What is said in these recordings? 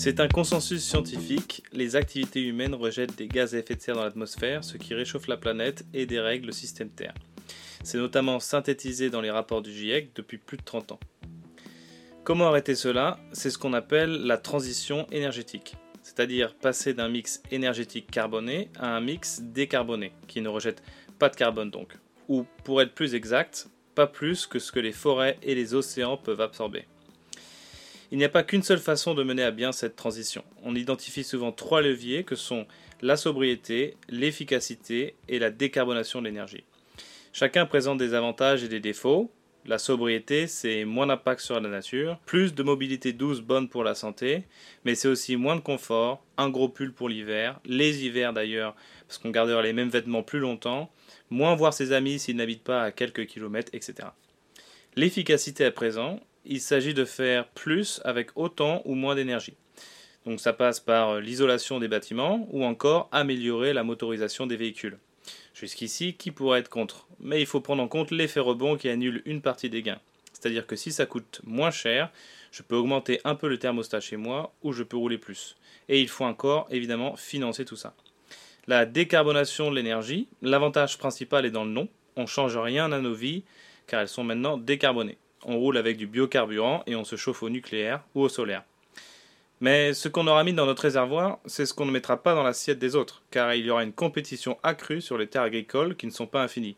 C'est un consensus scientifique, les activités humaines rejettent des gaz à effet de serre dans l'atmosphère, ce qui réchauffe la planète et dérègle le système Terre. C'est notamment synthétisé dans les rapports du GIEC depuis plus de 30 ans. Comment arrêter cela? C'est ce qu'on appelle la transition énergétique, c'est-à-dire passer d'un mix énergétique carboné à un mix décarboné, qui ne rejette pas de carbone donc, ou pour être plus exact, pas plus que ce que les forêts et les océans peuvent absorber. Il n'y a pas qu'une seule façon de mener à bien cette transition. On identifie souvent trois leviers que sont la sobriété, l'efficacité et la décarbonation de l'énergie. Chacun présente des avantages et des défauts. La sobriété, c'est moins d'impact sur la nature, plus de mobilité douce bonne pour la santé, mais c'est aussi moins de confort, un gros pull pour l'hiver, les hivers d'ailleurs, parce qu'on gardera les mêmes vêtements plus longtemps, moins voir ses amis s'ils n'habitent pas à quelques kilomètres, etc. L'efficacité à présent, il s'agit de faire plus avec autant ou moins d'énergie. Donc ça passe par euh, l'isolation des bâtiments ou encore améliorer la motorisation des véhicules. Jusqu'ici, qui pourrait être contre? Mais il faut prendre en compte l'effet rebond qui annule une partie des gains. C'est-à-dire que si ça coûte moins cher, je peux augmenter un peu le thermostat chez moi ou je peux rouler plus. Et il faut encore évidemment financer tout ça. La décarbonation de l'énergie, l'avantage principal est dans le nom. On ne change rien à nos vies car elles sont maintenant décarbonées. On roule avec du biocarburant et on se chauffe au nucléaire ou au solaire. Mais ce qu'on aura mis dans notre réservoir, c'est ce qu'on ne mettra pas dans l'assiette des autres, car il y aura une compétition accrue sur les terres agricoles qui ne sont pas infinies.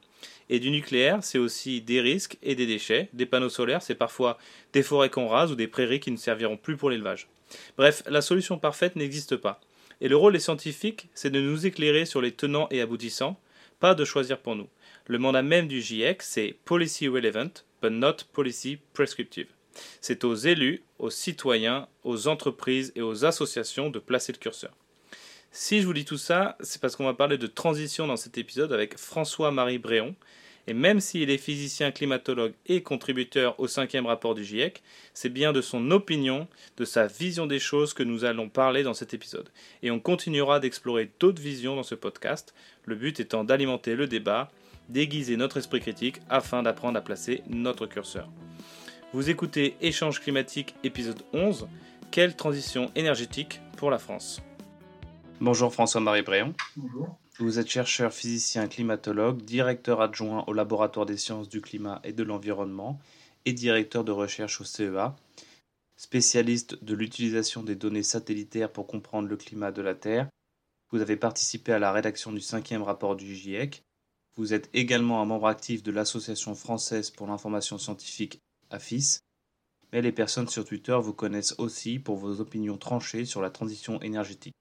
Et du nucléaire, c'est aussi des risques et des déchets. Des panneaux solaires, c'est parfois des forêts qu'on rase ou des prairies qui ne serviront plus pour l'élevage. Bref, la solution parfaite n'existe pas. Et le rôle des scientifiques, c'est de nous éclairer sur les tenants et aboutissants, pas de choisir pour nous. Le mandat même du GIEC, c'est Policy Relevant, but not Policy Prescriptive. C'est aux élus, aux citoyens, aux entreprises et aux associations de placer le curseur. Si je vous dis tout ça, c'est parce qu'on va parler de transition dans cet épisode avec François-Marie Bréon, et même s'il est physicien climatologue et contributeur au cinquième rapport du GIEC, c'est bien de son opinion, de sa vision des choses que nous allons parler dans cet épisode. Et on continuera d'explorer d'autres visions dans ce podcast, le but étant d'alimenter le débat, d'aiguiser notre esprit critique afin d'apprendre à placer notre curseur. Vous écoutez Échange climatique épisode 11, quelle transition énergétique pour la France? Bonjour François-Marie Bréon. Bonjour. Vous êtes chercheur physicien climatologue, directeur adjoint au laboratoire des sciences du climat et de l'environnement et directeur de recherche au CEA, spécialiste de l'utilisation des données satellitaires pour comprendre le climat de la Terre. Vous avez participé à la rédaction du cinquième rapport du GIEC. Vous êtes également un membre actif de l'Association française pour l'information scientifique AFIS. Mais les personnes sur Twitter vous connaissent aussi pour vos opinions tranchées sur la transition énergétique.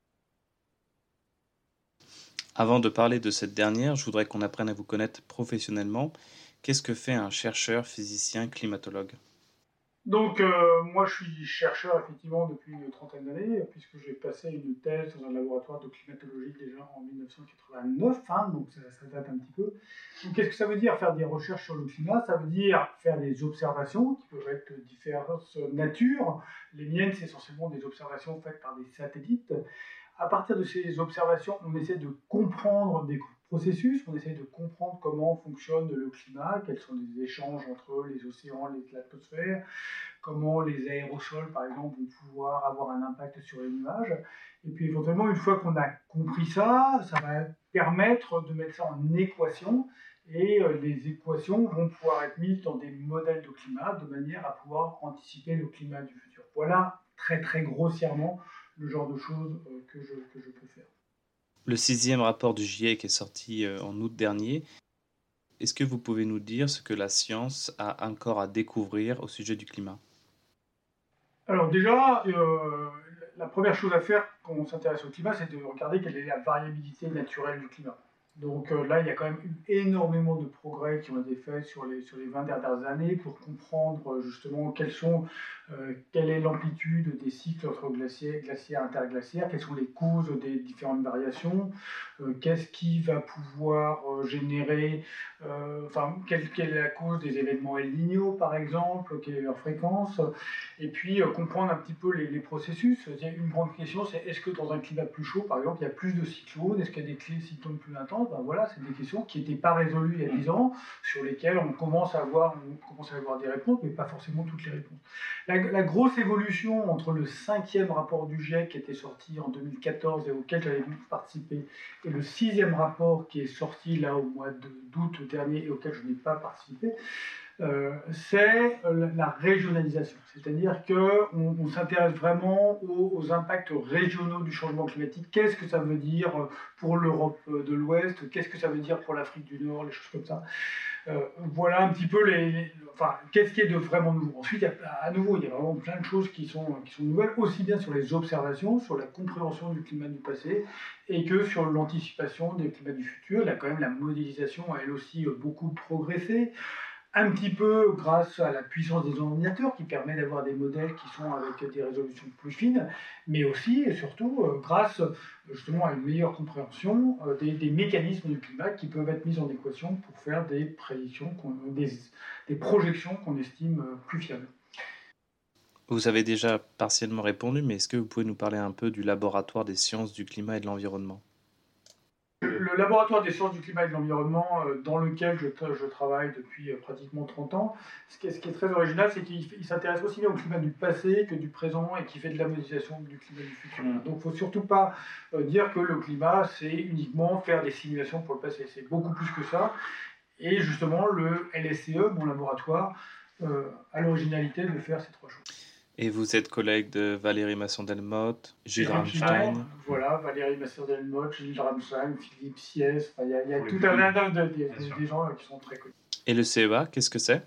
Avant de parler de cette dernière, je voudrais qu'on apprenne à vous connaître professionnellement. Qu'est-ce que fait un chercheur, physicien, climatologue? Donc, euh, moi, je suis chercheur effectivement depuis une trentaine d'années, puisque j'ai passé une thèse dans un laboratoire de climatologie déjà en 1989, hein, donc ça, date un petit peu. Donc, qu'est-ce que ça veut dire faire des recherches sur le climat? Ça veut dire faire des observations qui peuvent être de différentes natures. Les miennes, c'est essentiellement des observations faites par des satellites à partir de ces observations, on essaie de comprendre des processus, on essaie de comprendre comment fonctionne le climat, quels sont les échanges entre les océans et l'atmosphère, comment les aérosols, par exemple, vont pouvoir avoir un impact sur les nuages. Et puis éventuellement, une fois qu'on a compris ça, ça va permettre de mettre ça en équation. Et euh, les équations vont pouvoir être mises dans des modèles de climat de manière à pouvoir anticiper le climat du futur. Voilà très très grossièrement le genre de choses euh, que, je, que je peux faire. Le sixième rapport du GIEC est sorti euh, en août dernier. Est-ce que vous pouvez nous dire ce que la science a encore à découvrir au sujet du climat? Alors déjà, euh, la première chose à faire quand on s'intéresse au climat, c'est de regarder quelle est la variabilité naturelle du climat. Donc euh, là, il y a quand même eu énormément de progrès qui ont été faits sur les, sur les 20 dernières années pour comprendre euh, justement quelles sont, euh, quelle est l'amplitude des cycles entre glaciers, glaciaires, interglaciaires, quelles sont les causes des différentes variations, qu'est-ce qui va pouvoir générer, enfin, quelle, quelle, est la cause des événements El Niño par exemple, quelle est leur fréquence, et puis comprendre un petit peu les, les processus. Une grande question, c'est est-ce que dans un climat plus chaud, par exemple, il y a plus de cyclones, est-ce qu'il y a des cyclones plus intenses? Ben voilà, c'est des questions qui n'étaient pas résolues il y a 10 ans, sur lesquelles on commence à avoir, on commence à avoir des réponses, mais pas forcément toutes les réponses. La, grosse évolution entre le cinquième rapport du GIEC qui était sorti en 2014 et auquel j'avais participé, et le sixième rapport qui est sorti là au mois d'août dernier et auquel je n'ai pas participé, euh, c'est la régionalisation. C'est-à-dire qu'on on, s'intéresse vraiment aux, impacts régionaux du changement climatique. Qu'est-ce que ça veut dire pour l'Europe de l'Ouest? Qu'est-ce que ça veut dire pour l'Afrique du Nord? Les choses comme ça. Euh, voilà un petit peu les, enfin, qu'est-ce qui est de vraiment nouveau? Ensuite, à nouveau, il y a vraiment plein de choses qui sont, qui sont nouvelles, aussi bien sur les observations, sur la compréhension du climat du passé, et que sur l'anticipation des climats du futur. Là, quand même, la modélisation a elle aussi beaucoup progressé un petit peu grâce à la puissance des ordinateurs qui permet d'avoir des modèles qui sont avec des résolutions plus fines, mais aussi et surtout euh, grâce justement à une meilleure compréhension euh, des, mécanismes du climat qui peuvent être mis en équation pour faire des prédictions, des, projections qu'on estime euh, plus fiables. Vous avez déjà partiellement répondu, mais est-ce que vous pouvez nous parler un peu du laboratoire des sciences du climat et de l'environnement? Le laboratoire des sciences du climat et de l'environnement, euh, dans lequel je, je, travaille depuis euh, pratiquement 30 ans, ce qui est, ce qui est très original, c'est qu'il s'intéresse aussi bien au climat du passé que du présent et qui fait de la modélisation du climat du futur. Mm. Donc il ne faut surtout pas euh, dire que le climat, c'est uniquement faire des simulations pour le passé. C'est beaucoup plus que ça. Et justement, le LSCE, mon laboratoire, a l'originalité de faire ces trois choses. Et vous êtes collègue de Valérie Masson-Delmotte, Gilles Ramstein. Voilà, Valérie Masson-Delmotte, Gilles Ramstein, Philippe Siès. Il y a, y a tout un tas de, de, gens qui sont très connus. Et le CEA, qu'est-ce que c'est?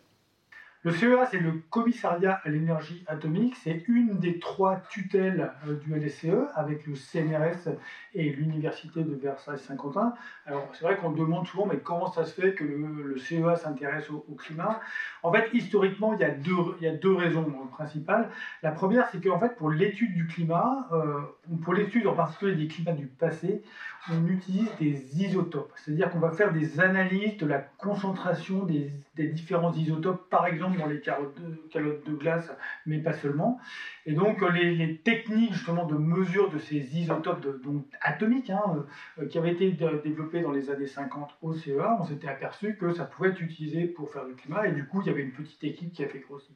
Le CEA, c'est le Commissariat à l'énergie atomique. C'est une des trois tutelles euh, du LSCE avec le CNRS et l'Université de Versailles-Saint-Quentin. Alors, c'est vrai qu'on demande souvent, mais comment ça se fait que le, CEA s'intéresse au, climat? En fait, historiquement, il y a deux, il y a deux raisons principales. La première, c'est qu'en fait, pour l'étude du climat, euh, pour l'étude en particulier des climats du passé, on utilise des isotopes. C'est-à-dire qu'on va faire des analyses de la concentration des, différents isotopes, par exemple dans les calottes de, glace, mais pas seulement. Et donc les, techniques justement de mesure de ces isotopes donc, atomiques, hein, euh, qui avaient été développées dans les années 50 au CEA, on s'était aperçu que ça pouvait être utilisé pour faire du climat, et du coup avait une petite équipe qui a fait grossir.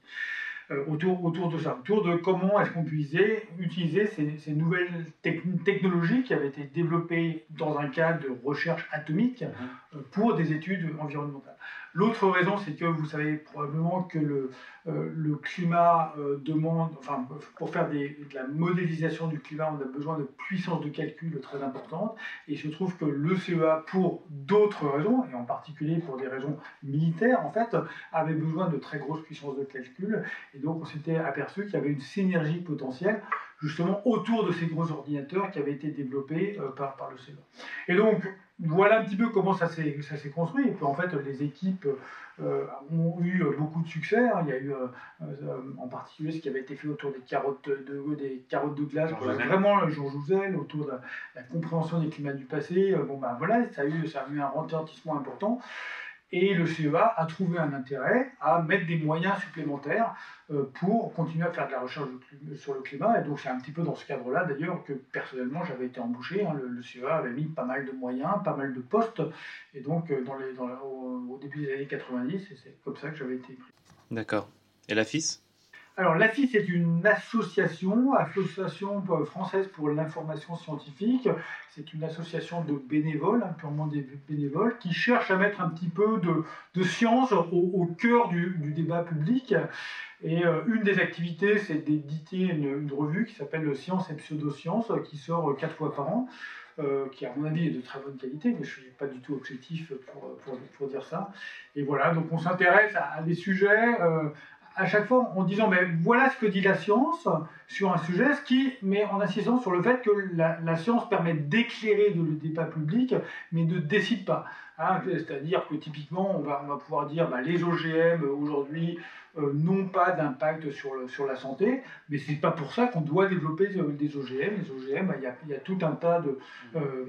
Euh, autour, autour de ça, autour de comment est-ce qu'on puisait utiliser ces, ces nouvelles technologies qui avaient été développées dans un cadre de recherche atomique mmh. euh, pour des études environnementales. L'autre raison, c'est que vous savez probablement que le, euh, climat euh, demande, enfin, pour faire de la modélisation du climat, on a besoin de puissance de calcul très importante. Et il se trouve que le CEA, pour d'autres raisons, et en particulier pour des raisons militaires, en fait, avait besoin de très grosses puissances de calcul. Et donc, on s'était aperçu qu'il y avait une synergie potentielle justement autour de ces gros ordinateurs qui avaient été développés euh, par, par le CEA. Et donc, voilà un petit peu comment ça s'est construit. Et puis en fait, les équipes euh, ont eu beaucoup de succès. Hein. Il y a eu euh, en particulier ce qui avait été fait autour des carottes de, des carottes de glace, vraiment le jour Jouzel, autour de la, compréhension des climats du passé. Bon ben voilà, ça a eu, ça a eu un retentissement important. Et le CEA a trouvé un intérêt à mettre des moyens supplémentaires euh, pour continuer à faire de la recherche sur le climat. Et donc c'est un petit peu dans ce cadre-là d'ailleurs que personnellement j'avais été embauché. Hein. Le, CEA avait mis pas mal de moyens, pas mal de postes. Et donc euh, au, début des années 90, c'est comme ça que j'avais été pris. D'accord. Et la FIS alors, l'AFIS est une association, Association française pour l'information scientifique. C'est une association de bénévoles, hein, purement des bénévoles, qui cherche à mettre un petit peu de, science au, cœur du, débat public. Et euh, une des activités, c'est d'éditer une, revue qui s'appelle Science et Pseudosciences, qui sort quatre fois par an. Euh, qui à mon avis est de très bonne qualité, mais je ne suis pas du tout objectif pour, pour, dire ça. Et voilà, donc on s'intéresse à, des sujets euh, à chaque fois en disant mais voilà ce que dit la science sur un sujet, ce qui, mais en insistant sur le fait que la, science permet d'éclairer le débat public, mais ne décide pas. Hein. C'est-à-dire que typiquement, on va, on va pouvoir dire bah, les OGM aujourd'hui euh, n'ont pas d'impact sur, sur la santé, mais c'est pas pour ça qu'on doit développer des OGM. Les OGM, bah, il y, a, y, a, tout un tas de, euh,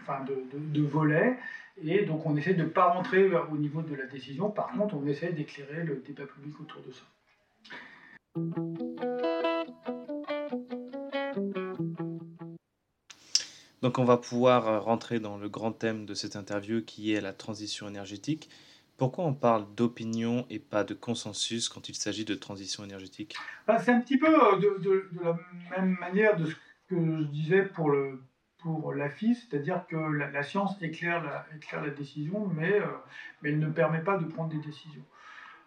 enfin de, de, de volets. Et donc on essaie de ne pas rentrer au niveau de la décision, par contre on essaie d'éclairer le débat public autour de ça. Donc on va pouvoir rentrer dans le grand thème de cette interview qui est la transition énergétique. Pourquoi on parle d'opinion et pas de consensus quand il s'agit de transition énergétique? Bah, C'est un petit peu euh, de, la même manière de ce que je disais pour, le, pour la FIS, c'est-à-dire que la, science éclaire la, éclaire la décision, mais, euh, mais elle ne permet pas de prendre des décisions.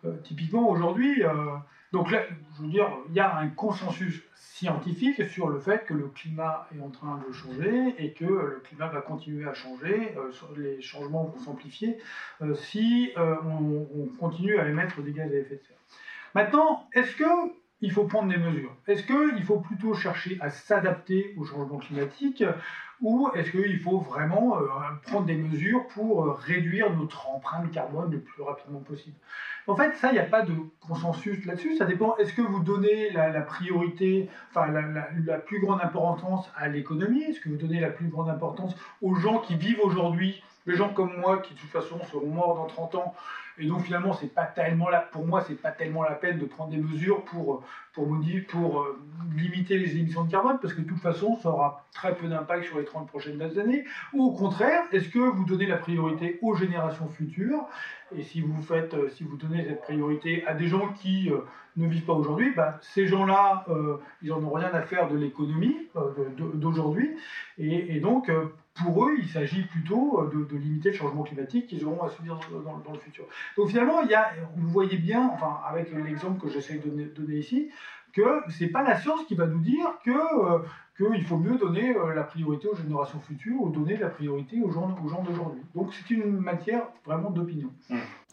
Euh, typiquement aujourd'hui, donc là, je dire, il y a un consensus scientifique sur le fait que le climat est en train de changer et que le climat va continuer à changer, euh, les changements vont s'amplifier euh, si euh, on, continue à émettre des gaz à effet de serre. Maintenant, est-ce qu'il faut prendre des mesures? Est-ce qu'il faut plutôt chercher à s'adapter au changement climatique? Ou est-ce qu'il faut vraiment prendre des mesures pour réduire notre empreinte carbone le plus rapidement possible? En fait, ça, il n'y a pas de consensus là-dessus. Ça dépend. Est-ce que vous donnez la, priorité, enfin la, plus grande importance à l'économie? Est-ce que vous donnez la plus grande importance aux gens qui vivent aujourd'hui? Les gens comme moi, qui de toute façon seront morts dans 30 ans, et donc finalement, c'est pas tellement pour moi, c'est pas tellement la peine de prendre des mesures pour, pour, euh, limiter les émissions de carbone, parce que de toute façon, ça aura très peu d'impact sur les 30 prochaines années. Ou au contraire, est-ce que vous donnez la priorité aux générations futures? Et si vous faites, euh, si vous donnez cette priorité à des gens qui euh, ne vivent pas aujourd'hui, bah, ces gens-là, ils n'en ont rien à faire de l'économie d'aujourd'hui. Et, donc, pour eux, il s'agit plutôt euh, de, limiter le changement climatique qu'ils auront à subir dans, le futur. Donc finalement, il y a, vous voyez bien, enfin avec l'exemple que j'essaie de donner, ici, que ce n'est pas la science qui va nous dire que euh, qu'il faut mieux donner euh, la priorité aux générations futures ou donner la priorité aux gens, aux gens d'aujourd'hui. Donc c'est une matière vraiment d'opinion.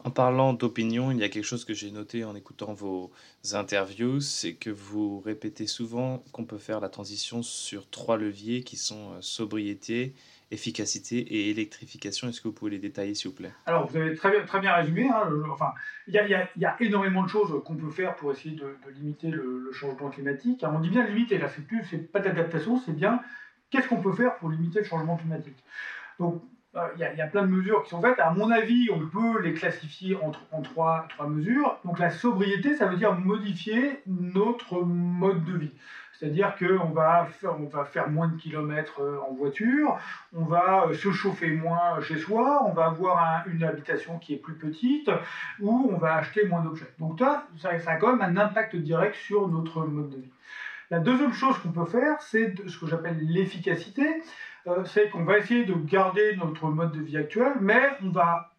En parlant d'opinion, il y a quelque chose que j'ai noté en écoutant vos interviews, c'est que vous répétez souvent qu'on peut faire la transition sur trois leviers qui sont sobriété, efficacité et électrification. Est-ce que vous pouvez les détailler, s'il vous plaît? Alors, vous avez très bien, très bien résumé. Hein, enfin, il y, a énormément de choses qu'on peut faire pour essayer de, limiter le, changement climatique. on dit bien limiter, là, c'est plus, c'est pas d'adaptation, c'est bien qu'est-ce qu'on peut faire pour limiter le changement climatique. Donc, euh, il y, a plein de mesures qui sont faites. À mon avis, on peut les classifier en, en trois, trois mesures. Donc, la sobriété, ça veut dire modifier notre mode de vie. C'est-à-dire qu'on va, on va faire moins de kilomètres euh, en voiture, on va euh, se chauffer moins chez soi, on va avoir une habitation qui est plus petite, ou on va acheter moins d'objets. Donc ça, ça, a quand même un impact direct sur notre mode de vie. La deuxième chose qu'on peut faire, c'est ce que j'appelle l'efficacité. Euh, c'est qu'on va essayer de garder notre mode de vie actuel, mais on va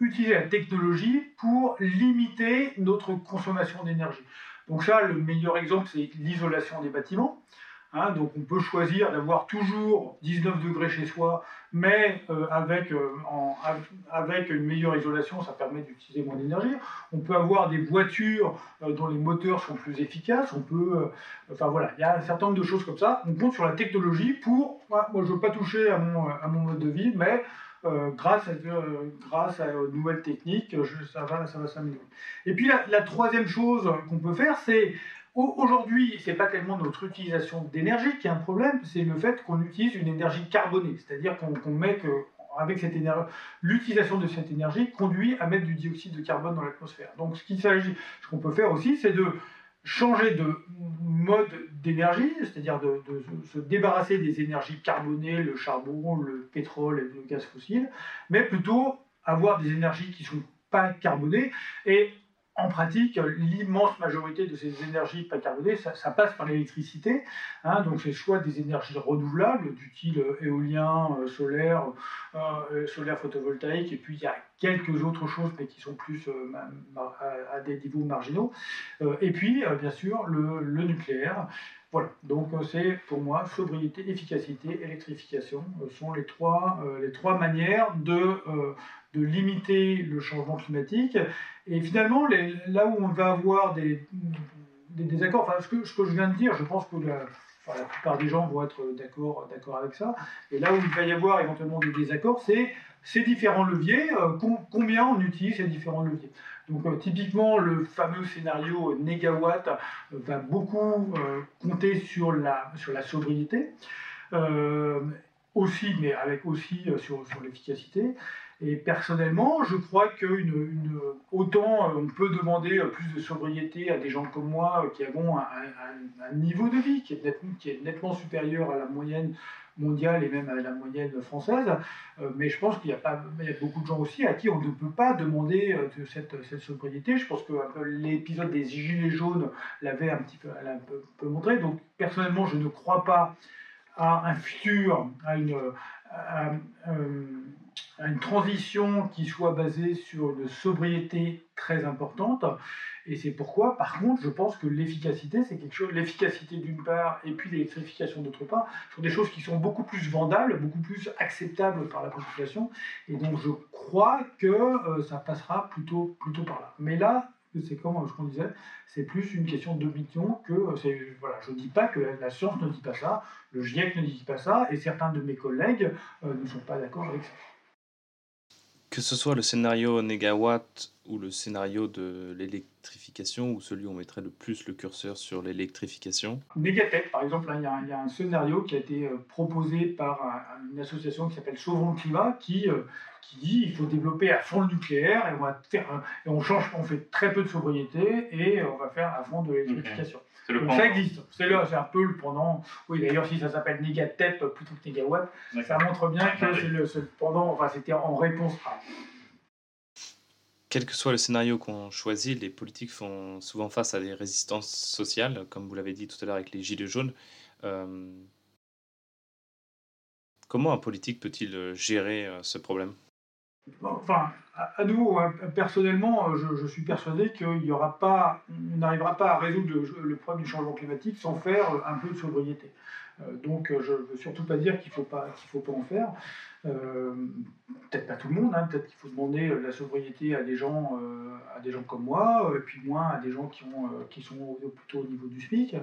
utiliser la technologie pour limiter notre consommation d'énergie. Donc ça, le meilleur exemple, c'est l'isolation des bâtiments. Hein. donc on peut choisir d'avoir toujours 19 degrés chez soi, mais euh, avec, euh, avec une meilleure isolation, ça permet d'utiliser moins d'énergie. On peut avoir des voitures euh, dont les moteurs sont plus efficaces. On peut, enfin voilà, il y a un certain nombre de choses comme ça. On compte sur la technologie pour, moi je ne veux pas toucher à mon mode de vie, mais euh, grâce, à, euh, grâce à nouvelles techniques, ça va, ça va s'améliorer. Et puis la, troisième chose qu'on peut faire, c'est aujourd'hui, c'est pas tellement notre utilisation d'énergie qui est un problème, c'est le fait qu'on utilise une énergie carbonée, c'est-à-dire qu'on met que avec cette énergie, l'utilisation de cette énergie conduit à mettre du dioxyde de carbone dans l'atmosphère. Donc ce qu'il s'agit, ce qu'on peut faire aussi, c'est de changer de mode d'énergie, c'est-à-dire de, se débarrasser des énergies carbonées, le charbon, le pétrole et le gaz fossile, mais plutôt avoir des énergies qui ne sont pas carbonées et en pratique, l'immense majorité de ces énergies pas carbonées, ça, passe par l'électricité. Hein, donc, c'est soit des énergies renouvelables, du euh, éolien, euh, solaire, euh, solaire photovoltaïque, et puis il y a quelques autres choses, mais qui sont plus à, des niveaux marginaux. et puis, bien sûr, le, le nucléaire. Voilà, donc c'est pour moi sobriété, efficacité, électrification sont les trois, les trois manières de, de limiter le changement climatique. Et finalement, là où on va avoir des, désaccords, enfin, ce que, je viens de dire, je pense que la, plupart des gens vont être d'accord avec ça. Et là où il va y avoir éventuellement des désaccords, c'est ces différents leviers, euh, combien on utilise ces différents leviers. Donc euh, typiquement, le fameux scénario négawatt euh, va beaucoup compter sur la, sur la sobriété. aussi, mais avec aussi sur, sur l'efficacité. Et personnellement, je crois que autant on peut demander plus de sobriété à des gens comme moi qui avons un, niveau de vie qui est, nettement, supérieur à la moyenne mondiale et même à la moyenne française. Euh, mais je pense qu'il y, y a beaucoup de gens aussi à qui on ne peut pas demander euh, de cette, cette sobriété. Je pense que l'épisode des Gilets jaunes l'avait un petit peu, un peu, montré. Donc personnellement, je ne crois pas à un futur, à une, une transition qui soit basée sur une sobriété très importante. Et c'est pourquoi, par contre, je pense que l'efficacité, c'est quelque chose, l'efficacité d'une part et puis l'électrification d'autre part, sont des choses qui sont beaucoup plus vendables, beaucoup plus acceptables par la population. Et donc, je crois que euh, ça passera plutôt, plutôt par là. Mais là, c'est comme ce qu'on disait, c'est plus une question d'opinion que euh, voilà, je dis pas que la science ne dit pas ça, le GIEC ne dit pas ça, et certains de mes collègues euh, ne sont pas d'accord avec ça. Que ce soit le scénario négawatt ou le scénario de l'électrification, ou celui où on mettrait le plus le curseur sur l'électrification. Négatech, par exemple, il y, a un scénario qui a été euh, proposé par une association qui s'appelle le climat, qui, euh, qui dit qu'il faut développer à fond le nucléaire et on, va faire, et on change, on fait très peu de sobriété et on va faire à fond de l'électrification. Donc ça existe. C'est là, c'est un peu le pendant. Oui, d'ailleurs, si ça s'appelle Négatep plutôt que Négawatt, ça montre bien que c'est le, pendant. Enfin, c'était en réponse à. Quel que soit le scénario qu'on choisit, les politiques font souvent face à des résistances sociales, comme vous l'avez dit tout à l'heure avec les Gilets jaunes. Euh, comment un politique peut-il euh, gérer euh, ce problème? Enfin, à, nouveau, hein, personnellement, je, suis persuadé qu'il n'arrivera pas à résoudre le, problème du changement climatique sans faire un peu de sobriété. donc, je ne veux surtout pas dire qu'il ne faut, pas, en faire. Euh, peut-être pas tout le monde, hein, peut-être qu'il faut demander euh, la sobriété à des gens, euh, à des gens comme moi, et puis moins à des gens qui, qui sont plutôt au niveau du SMIC.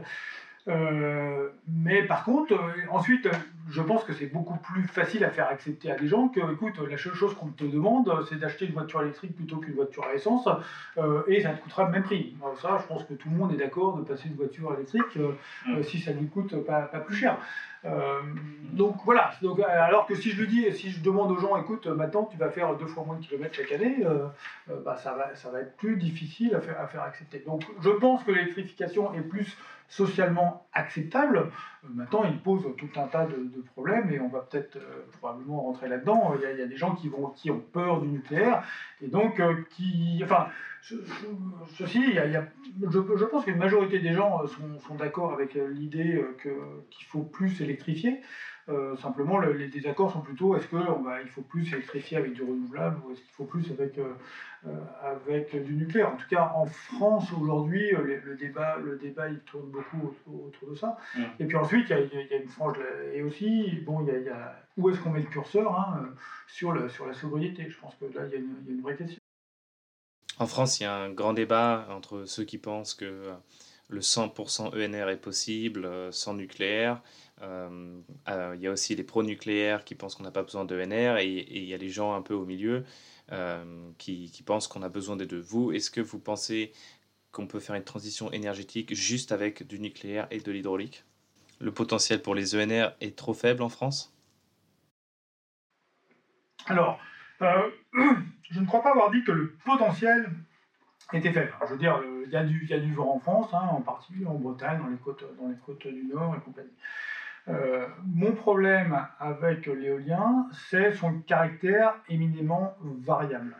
Euh, mais par contre, euh, ensuite, je pense que c'est beaucoup plus facile à faire accepter à des gens que, écoute, la seule chose qu'on te demande, c'est d'acheter une voiture électrique plutôt qu'une voiture à essence, euh, et ça te coûtera le même prix. Alors ça, je pense que tout le monde est d'accord de passer une voiture électrique mm. si ça lui coûte pas, pas plus cher. donc voilà. Donc, alors que si je lui dis, si je demande aux gens, écoute, maintenant tu vas faire deux fois moins de kilomètres chaque année, bah, ça, va, ça va être plus difficile à faire, à faire accepter. Donc je pense que l'électrification est plus socialement acceptable. Euh, maintenant, il pose tout un tas de, problèmes et on va peut-être euh, probablement rentrer là-dedans. Il, y a des gens qui, vont, qui ont peur du nucléaire et donc euh, qui. Enfin, ceci, il y a, je, je, pense qu'une majorité des gens sont, sont d'accord avec l'idée qu'il faut plus électrifier. Euh, simplement, les désaccords sont plutôt est-ce qu'il faut plus électrifier avec du renouvelable ou est-ce qu'il faut plus avec, euh, euh, avec du nucléaire? En tout cas, en France aujourd'hui, le, débat, le débat il tourne beaucoup autour, de ça. Et puis ensuite, il y, a, une frange. Et aussi, bon, il y a, où est-ce qu'on met le curseur hein, sur, le, sur la sobriété? Je pense que là, il y, a une, vraie question. En France, il y a un grand débat entre ceux qui pensent que le 100% ENR est possible sans nucléaire il y a aussi les pro-nucléaires qui pensent qu'on n'a pas besoin d'ENR et, il y a les gens un peu au milieu euh, qui, pensent qu'on a besoin des deux. Vous, est-ce que vous pensez qu'on peut faire une transition énergétique juste avec du nucléaire et de l'hydraulique? Le potentiel pour les ENR est trop faible en France? Alors, je ne crois pas avoir dit que le potentiel était faible. je veux dire, il y, y a du vent en France, hein, en particulier en Bretagne, dans les côtes, dans les côtes du Nord et compagnie. Euh, mon problème avec l'éolien, c'est son caractère éminemment variable.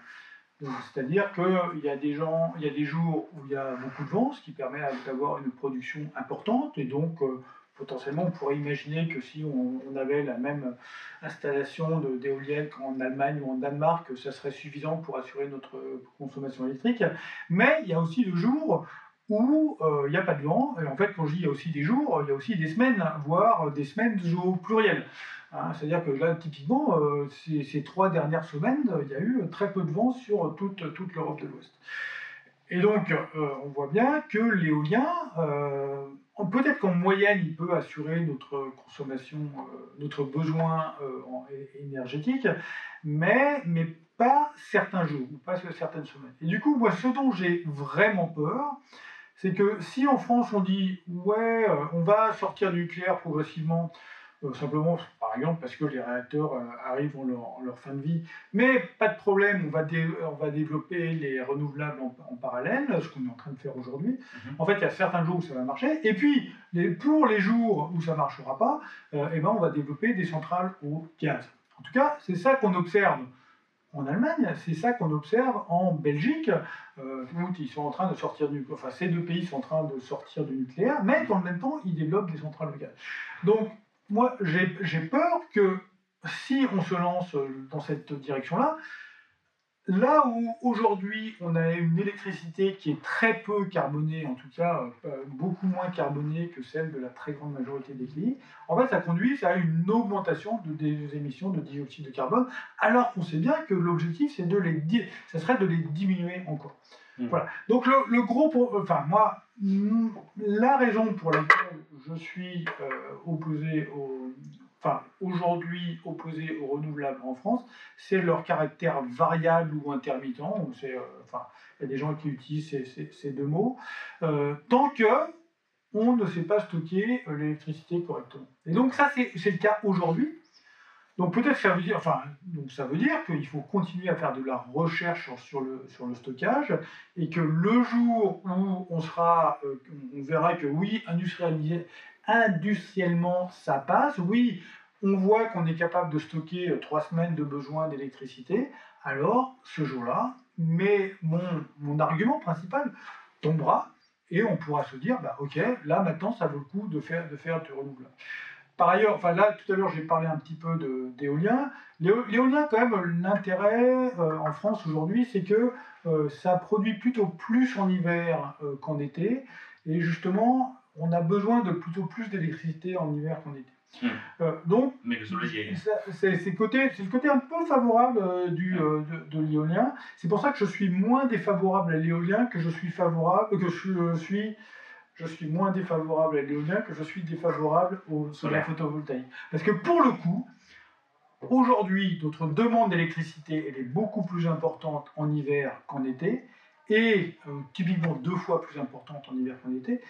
C'est-à-dire qu'il y a des jours où il y a beaucoup de vent, ce qui permet d'avoir une production importante, et donc euh, potentiellement on pourrait imaginer que si on, avait la même installation d'éoliennes qu'en Allemagne ou en Danemark, ça serait suffisant pour assurer notre consommation électrique. Mais il y a aussi le jour où euh, il n'y a pas de vent. Et en fait, quand je dis il y a aussi des jours, il y a aussi des semaines, voire des semaines au pluriel. Hein, c'est-à-dire que là, typiquement, euh, ces, trois dernières semaines, il y a eu très peu de vent sur toute, l'Europe de l'Ouest. Et donc, euh, on voit bien que l'éolien, peut-être qu'en moyenne, il peut assurer notre consommation, notre besoin énergétique, mais, mais pas certains jours, ou pas certaines semaines. Et du coup, moi, ce dont j'ai vraiment peur, c'est que si en France on dit ouais, euh, on va sortir du nucléaire progressivement, euh, simplement, par exemple, parce que les réacteurs euh, arrivent en leur, fin de vie. Mais pas de problème, on va, on va développer les renouvelables en, parallèle, ce qu'on est en train de faire aujourd'hui. Mhm. En fait, il y a certains jours où ça va marcher, et puis les, pour les jours où ça ne marchera pas, euh, eh ben, on va développer des centrales au gaz. En tout cas, c'est ça qu'on observe en Allemagne, c'est ça qu'on observe en Belgique, euh, où ils sont en train de sortir du, enfin ces deux pays sont en train de sortir du nucléaire, mais dans le même temps, ils développent des centrales gaz. Donc moi, j'ai peur que si on se lance dans cette direction-là, là où aujourd'hui on a une électricité qui est très peu carbonée, en tout cas euh, beaucoup moins carbonée que celle de la très grande majorité des pays, en fait ça conduit à une augmentation des émissions de dioxyde de carbone, alors qu'on sait bien que l'objectif c'est de les, ça serait de les diminuer encore. Mmh. Voilà. Donc le, gros, enfin moi, la raison pour laquelle je suis euh, opposé au, enfin aujourd'hui opposé aux renouvelables en France, c'est leur caractère variable ou intermittent. Euh, il y a des gens qui utilisent ces, deux mots. Euh, tant que on ne sait pas stocker l'électricité correctement. Et donc ça, c'est, le cas aujourd'hui. Donc peut-être ça veut dire, enfin, donc ça veut dire qu'il faut continuer à faire de la recherche sur le, sur le stockage et que le jour où on sera, euh, on verra que oui, industriellement ça passe, oui, on voit qu'on est capable de stocker euh, trois semaines de besoin d'électricité, alors ce jour-là, mais mon, argument principal tombera et on pourra se dire, bah ok, là maintenant ça vaut le coup de faire, de faire du renouvelable. Par ailleurs, enfin là, tout à l'heure, j'ai parlé un petit peu d'éolien. L'éolien, quand même, l'intérêt euh, en France aujourd'hui, c'est que euh, ça produit plutôt plus en hiver qu'en été. Et justement, on a besoin de plutôt plus d'électricité en hiver qu'en été. Hmm. donc, c'est le côté un peu favorable du, de, de l'éolien. C'est pour ça que je suis moins défavorable à l'éolien que je suis favorable, que je suis je suis moins défavorable à l'éolien que je suis défavorable au solaire photovoltaïque. Parce que pour le coup, aujourd'hui, notre demande d'électricité, elle est beaucoup plus importante en hiver qu'en été, et euh, typiquement deux fois plus importante en hiver qu'en été,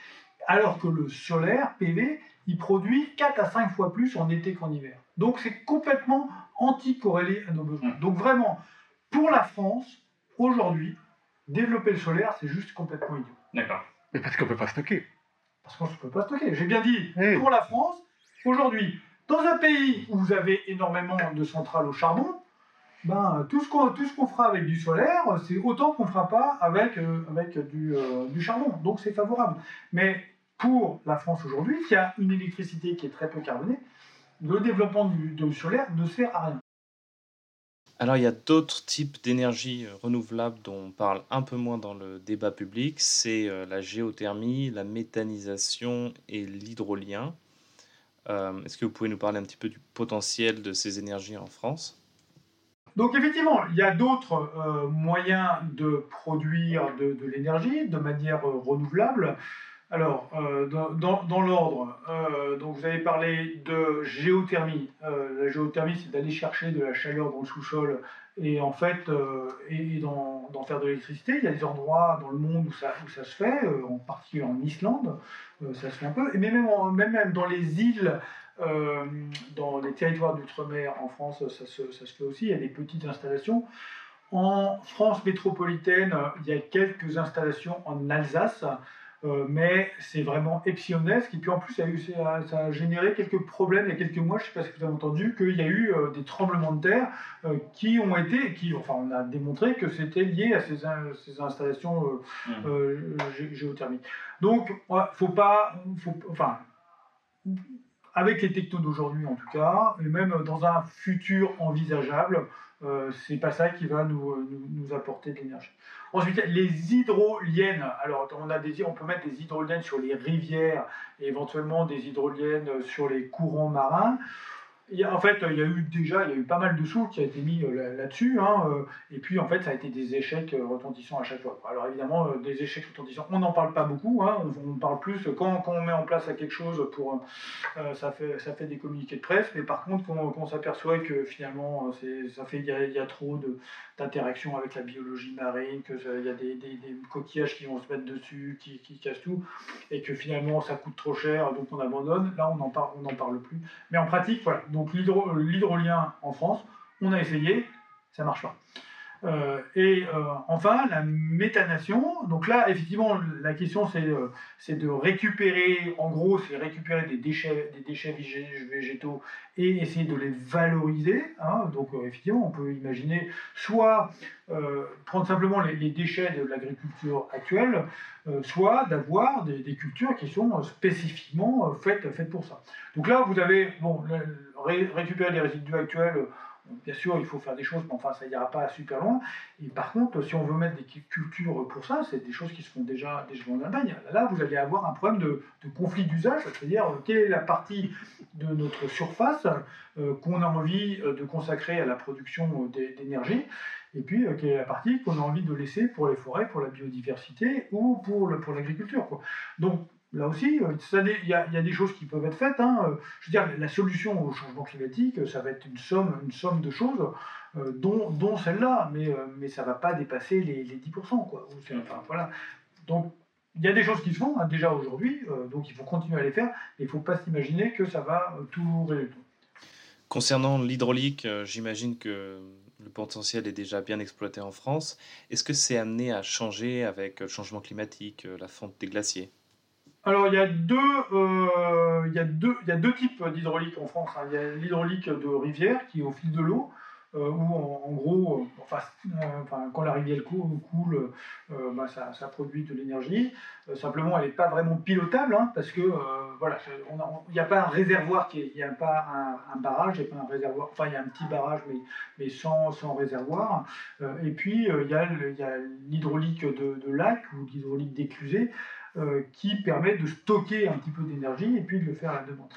alors que le solaire PV, il produit 4 à 5 fois plus en été qu'en hiver. Donc c'est complètement anti-corrélé à nos besoins. Mmh. Donc vraiment, pour la France, aujourd'hui, développer le solaire, c'est juste complètement idiot. D'accord. Mais parce qu'on ne peut pas stocker. Parce qu'on ne peut pas stocker. J'ai bien dit, pour la France, aujourd'hui, dans un pays où vous avez énormément de centrales au charbon, ben, tout ce qu'on qu'on fera avec du solaire, c'est autant qu'on ne fera pas avec, euh, avec du, euh, du, charbon. Donc c'est favorable. Mais pour la France aujourd'hui, qui a une électricité qui est très peu carbonée, le développement du, du solaire ne sert à rien. Alors, il y a d'autres types d'énergie euh, renouvelable dont on parle un peu moins dans le débat public. C'est euh, la géothermie, la méthanisation et l'hydrolien. Euh, est-ce que vous pouvez nous parler un petit peu du potentiel de ces énergies en France? Donc effectivement, il y a d'autres moyens de produire de, de l'énergie de manière renouvelable. Alors, euh, dans, l'ordre, euh, vous avez parlé de géothermie. Euh, la géothermie, c'est d'aller chercher de la chaleur dans le sous-sol et en fait, et, d'en faire de l'électricité. Il y a des endroits dans le monde où ça, ça se fait, en particulier en Islande, ça se fait un peu. Et même, même, dans les îles, dans les territoires d'outre-mer en France, ça se, ça se fait aussi. Il y a des petites installations. En France métropolitaine, il y a quelques installations en Alsace. Euh, mais c'est vraiment epsilonnesque. Et puis en plus, ça a, eu, ça, a, généré quelques problèmes il y a quelques mois. Je ne sais pas si vous avez entendu qu'il y a eu euh, des tremblements de terre euh, qui ont été, qui, enfin, on a démontré que c'était lié à ces, ces installations mmh. géothermiques. Donc, faut pas, faut, enfin, avec les technos d'aujourd'hui en tout cas, et même dans un futur envisageable, euh, c'est pas ça qui va nous, nous apporter de l'énergie. Ensuite, les hydroliennes. Alors, on, a des, on peut mettre des hydroliennes sur les rivières et éventuellement des hydroliennes sur les courants marins. En fait, il y a eu déjà il y a eu pas mal de sous qui a été mis euh, là-dessus. Hein, euh, et puis, en fait, ça a été des échecs euh, retentissants à chaque fois. Alors, évidemment, des échecs retentissants, on n'en parle pas beaucoup. Hein, on, parle plus quand, on met en place quelque chose, pour, ça, fait, ça fait des communiqués de presse. Mais par contre, quand, on s'aperçoit que finalement, ça fait, il y, a, trop d'interactions avec la biologie marine, qu'il y a des, coquillages qui vont se mettre dessus, qui, cassent tout, et que finalement, ça coûte trop cher, donc on abandonne. Là, on n'en parle, on parle plus. Mais en pratique, voilà l'hydrolien en France, on a essayé, ça marche pas. Euh, et euh, enfin, la méthanation. Donc là, effectivement, la question euh, c'est de récupérer, en gros, c'est récupérer des déchets, des déchets végétaux et essayer de les valoriser. Hein. Donc effectivement, on peut imaginer soit prendre simplement les, déchets de l'agriculture actuelle, soit d'avoir des, cultures qui sont spécifiquement faites, faites pour ça. Donc là, vous avez, bon, récupérer les résidus actuels Bien sûr, il faut faire des choses, mais enfin, ça n'ira pas super loin. Et par contre, si on veut mettre des cultures pour ça, c'est des choses qui se font déjà, déjà en Allemagne. Là, vous allez avoir un problème de, conflit d'usage, c'est-à-dire euh, quelle est la partie de notre surface euh, qu'on a envie euh, de consacrer à la production d'énergie, et puis quelle est la partie qu'on a envie de laisser pour les forêts, pour la biodiversité ou pour l'agriculture. Donc, là aussi, euh, il y, a des choses qui peuvent être faites. Hein. Euh, je veux dire, la solution au changement climatique, ça va être une somme, une somme de choses, euh, dont, celle-là, mais, mais ça ne va pas dépasser les, 10%. Quoi. voilà. Donc, il y a des choses qui se font hein, déjà aujourd'hui, donc il faut continuer à les faire, mais il ne faut pas s'imaginer que ça va tout résoudre. Concernant l'hydraulique, j'imagine que le potentiel est déjà bien exploité en France. Est-ce que c'est amené à changer avec le changement climatique, la fonte des glaciers? Alors, il y a deux, euh, il y a deux, il y a deux types d'hydraulique en France. Hein. Il y a l'hydraulique de rivière qui est au fil de l'eau, euh, où en, gros, euh, enfin, quand la rivière coule, bah, ça, produit de l'énergie. simplement, elle n'est pas vraiment pilotable hein, parce que voilà, il n'y a pas un réservoir, il n'y a pas un, barrage, il n'y a pas un réservoir. Enfin, il y a un petit barrage, mais, mais sans, sans réservoir. et puis, il y a l'hydraulique de, de, lac ou l'hydraulique d'éclusée euh, qui permet de stocker un petit peu d'énergie et puis de le faire à la demande.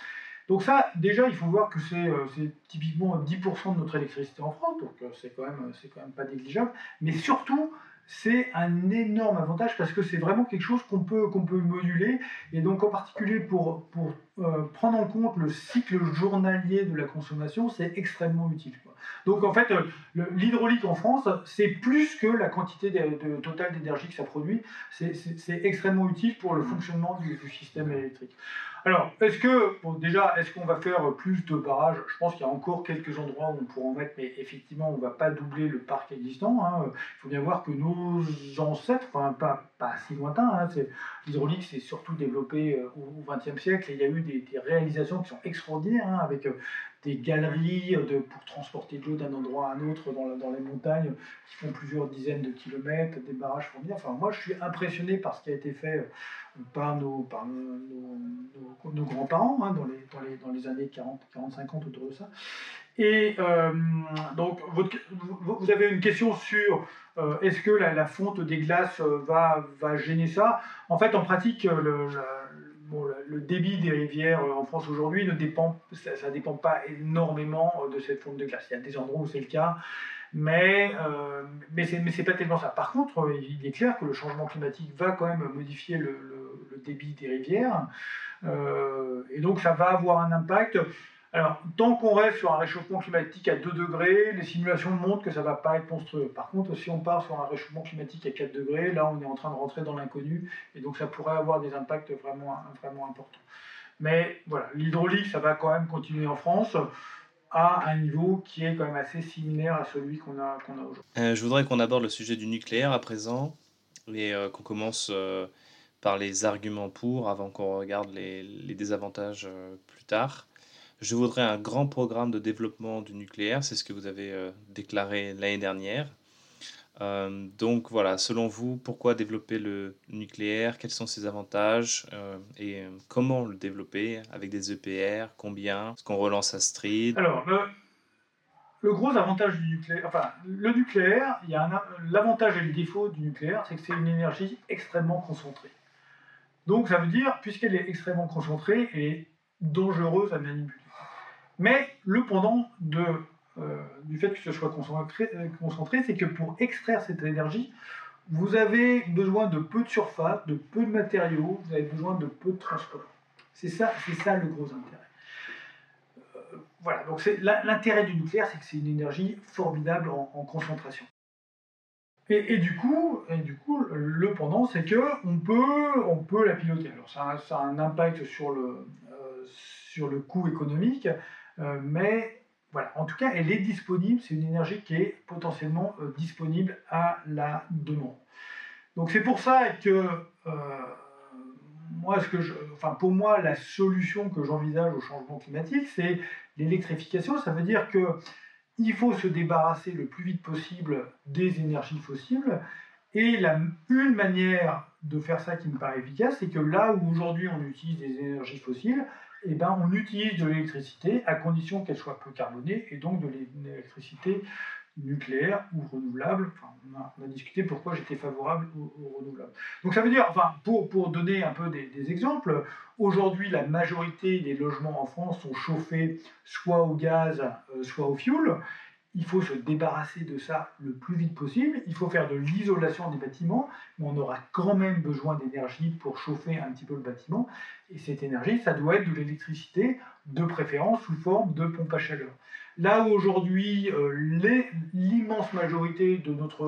Donc ça, déjà, il faut voir que c'est euh, typiquement 10% de notre électricité en France, donc euh, c'est quand, même, quand même pas négligeable. Mais surtout, c'est un énorme avantage parce que c'est vraiment quelque chose qu'on peut, peut moduler. Et donc en particulier pour, pour prendre en compte le cycle journalier de la consommation, c'est extrêmement utile. Donc en fait, l'hydraulique en France, c'est plus que la quantité totale d'énergie que ça produit. C'est extrêmement utile pour le fonctionnement du, système électrique. Alors, est-ce que, déjà, est-ce qu'on va faire plus de barrages? Je pense qu'il y a encore quelques endroits où on pourra en mettre, mais effectivement, on ne va pas doubler le parc existant. Hein. Il faut bien voir que nos ancêtres, enfin, pas, pas si lointains, hein, l'hydraulique s'est surtout développé euh, au XXe siècle et il y a eu des, réalisations qui sont extraordinaires, hein, avec euh, des galeries de, pour transporter de l'eau d'un endroit à un autre dans, dans, les montagnes qui font plusieurs dizaines de kilomètres, des barrages formidables. Enfin, moi, je suis impressionné par ce qui a été fait euh, par nos, par nos, nos, grands-parents hein, dans, les, dans, les, dans, les, années 40, 40, 50 autour de ça. Et euh, donc, vous avez une question sur euh, est-ce que la, fonte des glaces va, va gêner ça? En fait, en pratique, le, débit des rivières euh, en France aujourd'hui ne dépend, ça, ne dépend pas énormément euh, de cette fonte de glace. Il y a des endroits où c'est le cas, mais, euh, mais ce n'est pas tellement ça. Par contre, il est clair que le changement climatique va quand même modifier le, débit des rivières, et donc ça va avoir un impact. Alors, tant qu'on reste sur un réchauffement climatique à 2 degrés, les simulations montrent que ça ne va pas être monstrueux. Par contre, si on part sur un réchauffement climatique à 4 degrés, là, on est en train de rentrer dans l'inconnu, et donc ça pourrait avoir des impacts vraiment, vraiment importants. Mais voilà, l'hydraulique, ça va quand même continuer en France à un niveau qui est quand même assez similaire à celui qu'on a, qu'on a aujourd'hui. Euh, je voudrais qu'on aborde le sujet du nucléaire à présent, et euh, qu'on commence euh, par les arguments pour, avant qu'on regarde les, les désavantages plus tard. Je voudrais un grand programme de développement du nucléaire, c'est ce que vous avez euh, déclaré l'année dernière. Euh, donc voilà, selon vous, pourquoi développer le nucléaire? Quels sont ses avantages? Euh, Et comment le développer Avec des EPR Combien? Est-ce qu'on relance Astrid? Alors, le, gros avantage du nucléaire, enfin, le nucléaire, l'avantage et le défaut du nucléaire, c'est que c'est une énergie extrêmement concentrée. Donc ça veut dire, puisqu'elle est extrêmement concentrée, elle est dangereuse à manipuler. Mais le pendant de, du fait que ce soit concentré, concentré c'est que pour extraire cette énergie, vous avez besoin de peu de surface, de peu de matériaux, vous avez besoin de peu de transport. C'est ça, c'est ça le gros intérêt. Euh, voilà, donc l'intérêt du nucléaire, c'est que c'est une énergie formidable en, concentration. Et, du coup, et du coup, le pendant, c'est que on peut, on peut la piloter. Alors ça, a un impact sur le, euh, sur le coût économique, euh, mais voilà, en tout cas, elle est disponible. C'est une énergie qui est potentiellement disponible à la demande. Donc c'est pour ça que moi, ce que enfin, pour moi, la solution que j'envisage au changement climatique, c'est l'électrification. Ça veut dire que il faut se débarrasser le plus vite possible des énergies fossiles. Et la, une manière de faire ça qui me paraît efficace, c'est que là où aujourd'hui on utilise des énergies fossiles, eh ben, on utilise de l'électricité à condition qu'elle soit peu carbonée et donc de l'électricité nucléaire ou renouvelable. On, a, discuté pourquoi j'étais favorable au, renouvelable. Donc ça veut dire, enfin, pour, pour donner un peu des, exemples, aujourd'hui la majorité des logements en France sont chauffés soit au gaz, euh, soit au fioul. Il faut se débarrasser de ça le plus vite possible. Il faut faire de l'isolation des bâtiments, mais on aura quand même besoin d'énergie pour chauffer un petit peu le bâtiment. Et cette énergie, ça doit être de l'électricité, de préférence sous forme de pompe à chaleur. Là où aujourd'hui, euh, l'immense majorité de, notre,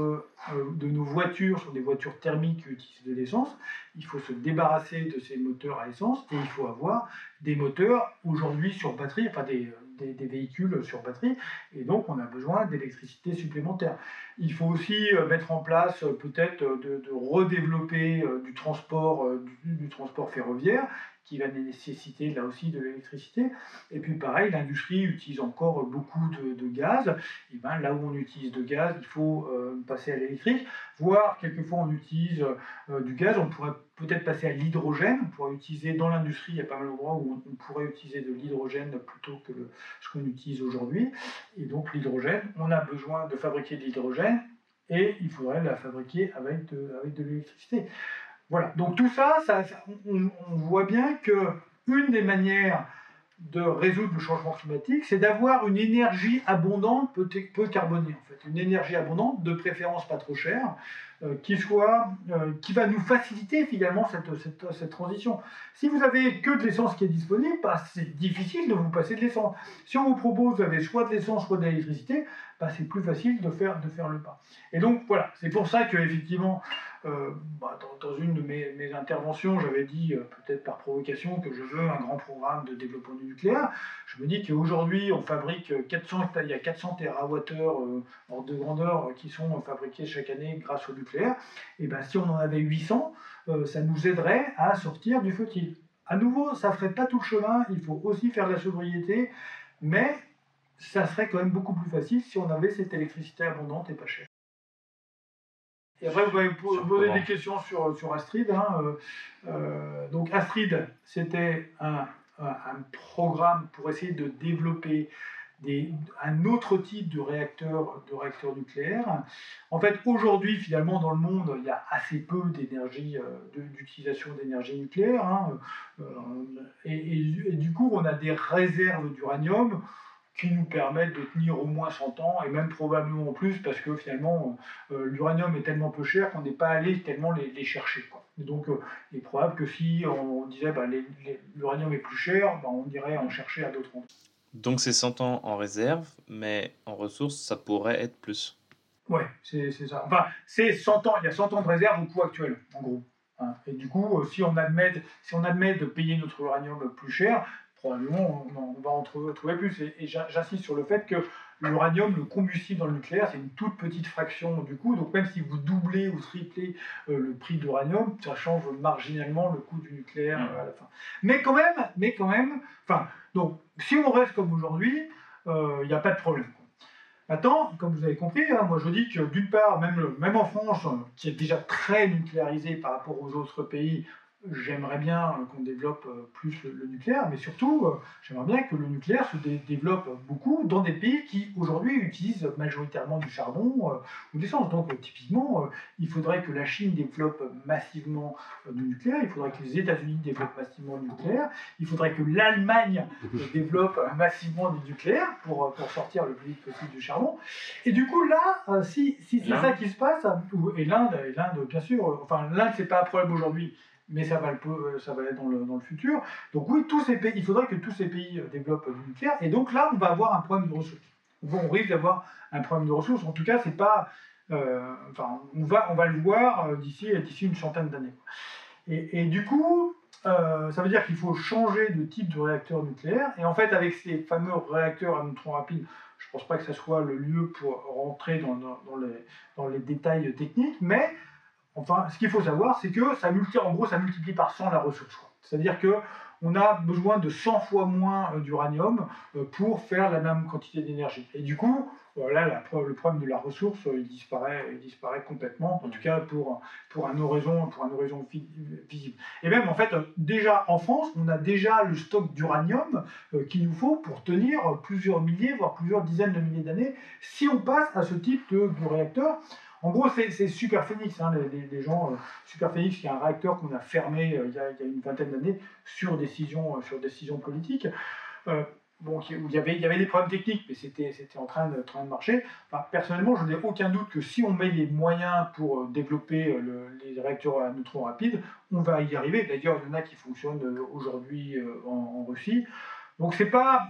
euh, de nos voitures sont des voitures thermiques qui utilisent de l'essence, il faut se débarrasser de ces moteurs à essence et il faut avoir des moteurs aujourd'hui sur batterie, enfin des, des, véhicules sur batterie, et donc on a besoin d'électricité supplémentaire. Il faut aussi euh, mettre en place peut-être de, redévelopper du transport, du transport ferroviaire qui va nécessiter là aussi de l'électricité. Et puis pareil, l'industrie utilise encore beaucoup de, gaz. Et ben, là où on utilise de gaz, il faut euh, passer à l'électrique. Voire, quelquefois, on utilise euh, du gaz, on pourrait peut-être passer à l'hydrogène. On pourrait utiliser dans l'industrie, il y a pas mal d'endroits où on, pourrait utiliser de l'hydrogène plutôt que ce qu'on utilise aujourd'hui. Et donc l'hydrogène, on a besoin de fabriquer de l'hydrogène et il faudrait la fabriquer avec avec de l'électricité. Voilà. Donc tout ça, on, voit bien que une des manières de résoudre le changement climatique, c'est d'avoir une énergie abondante, peu, peu, carbonée en fait, une énergie abondante, de préférence pas trop chère, qui soit, euh, qui va nous faciliter finalement cette, cette, transition. Si vous avez que de l'essence qui est disponible, bah, c'est difficile de vous passer de l'essence. Si on vous propose, vous avez soit de l'essence, soit de l'électricité, bah, c'est plus facile de faire, de faire le pas. Et donc voilà, c'est pour ça que effectivement euh, bah, dans, une de mes, interventions, j'avais dit, euh, peut-être par provocation, que je veux un grand programme de développement du nucléaire. Je me dis qu'aujourd'hui, on fabrique 400, il y a 400 TWh euh, hors de grandeur qui sont fabriqués chaque année grâce au nucléaire. Et ben, si on en avait 800, ça nous aiderait à sortir du feu-il. À nouveau, ça ne ferait pas tout le chemin, il faut aussi faire de la sobriété, mais ça serait quand même beaucoup plus facile si on avait cette électricité abondante et pas chère. Et après, vous pouvez poser des questions sur, sur Astrid. Hein, euh, euh, donc Astrid, c'était un, programme pour essayer de développer un autre type de réacteur, de réacteur nucléaire. En fait, aujourd'hui, finalement, dans le monde, il y a assez peu d'énergie, euh, d'utilisation d'énergie nucléaire. Hein, et, et, du coup, on a des réserves d'uranium qui nous permettent de tenir au moins 100 ans et même probablement plus parce que finalement euh, l'uranium est tellement peu cher qu'on n'est pas allé tellement les, chercher. Donc euh, il est probable que si on disait bah, l'uranium est plus cher, bah, on irait en chercher à d'autres endroits. Donc c'est 100 ans en réserve, mais en ressources ça pourrait être plus. Ouais, c'est ça. Enfin, c'est 100 ans, il y a 100 ans de réserve au coût actuel, en gros. Hein. Et du coup, euh, si on, admet, si on admet de payer notre uranium plus cher, probablement on, va en trouver, plus. Et, j'insiste sur le fait que l'uranium, le combustible dans le nucléaire, c'est une toute petite fraction du coût. Donc même si vous doublez ou triplez euh, le prix de l'uranium, ça change marginalement le coût du nucléaire mmh. euh, à la fin. Mais quand même, mais quand même, enfin, donc si on reste comme aujourd'hui, euh, il n'y a pas de problème. Maintenant, comme vous avez compris, hein, moi je dis que d'une part, même, en France, qui est déjà très nucléarisé par rapport aux autres pays, j'aimerais bien qu'on développe plus le, nucléaire, mais surtout, j'aimerais bien que le nucléaire se développe beaucoup dans des pays qui aujourd'hui utilisent majoritairement du charbon ou de l'essence. Donc typiquement, il faudrait que la Chine développe massivement du nucléaire, il faudrait que les États-Unis développent massivement du nucléaire, il faudrait que l'Allemagne développe massivement du nucléaire pour, pour sortir le plus vite possible du charbon. Et du coup, là, si, si c'est ça qui se passe, et l'Inde, l'Inde bien sûr, enfin l'Inde, c'est pas un problème aujourd'hui mais ça va, le, euh, ça va être dans le, dans le, futur. Donc oui, tous ces pays, il faudrait que tous ces pays euh, développent du nucléaire, et donc là, on va avoir un problème de ressources. on risque d'avoir un problème de ressources. En tout cas, c'est pas, euh, enfin, on va, on va le voir d'ici, d'ici une centaine d'années. Et, du coup, ça veut dire qu'il faut changer de type de réacteur nucléaire. Et en fait, avec ces fameux réacteurs à neutrons rapides, je ne pense pas que ce soit le lieu pour rentrer dans, dans, les, dans les détails techniques, mais Enfin, ce qu'il faut savoir, c'est que ça multiplie, en gros, ça multiplie par 100 la ressource. C'est-à-dire que on a besoin de 100 fois moins euh, d'uranium euh, pour faire la même quantité d'énergie. Et du coup, là, le problème de la ressource, euh, il disparaît, il disparaît complètement, en tout cas pour, pour un horizon, pour un horizon visible. Et même, en fait, déjà en France, on a déjà le stock d'uranium qu'il nous faut pour tenir plusieurs milliers, voire plusieurs dizaines de milliers d'années, si on passe à ce type de, de réacteur. En gros, c'est Super Phoenix, hein, les, gens. Euh, Super Phoenix, qui est un réacteur qu'on a fermé euh, il, y a, une vingtaine d'années sur décision, euh, sur décision politique. bon, il y, avait, il y avait des problèmes techniques, mais c'était en train de, marcher. personnellement, je n'ai aucun doute que si on met les moyens pour développer les réacteurs à neutrons rapides, on va y arriver. D'ailleurs, il y en a qui fonctionnent aujourd'hui en, Russie. Donc c'est pas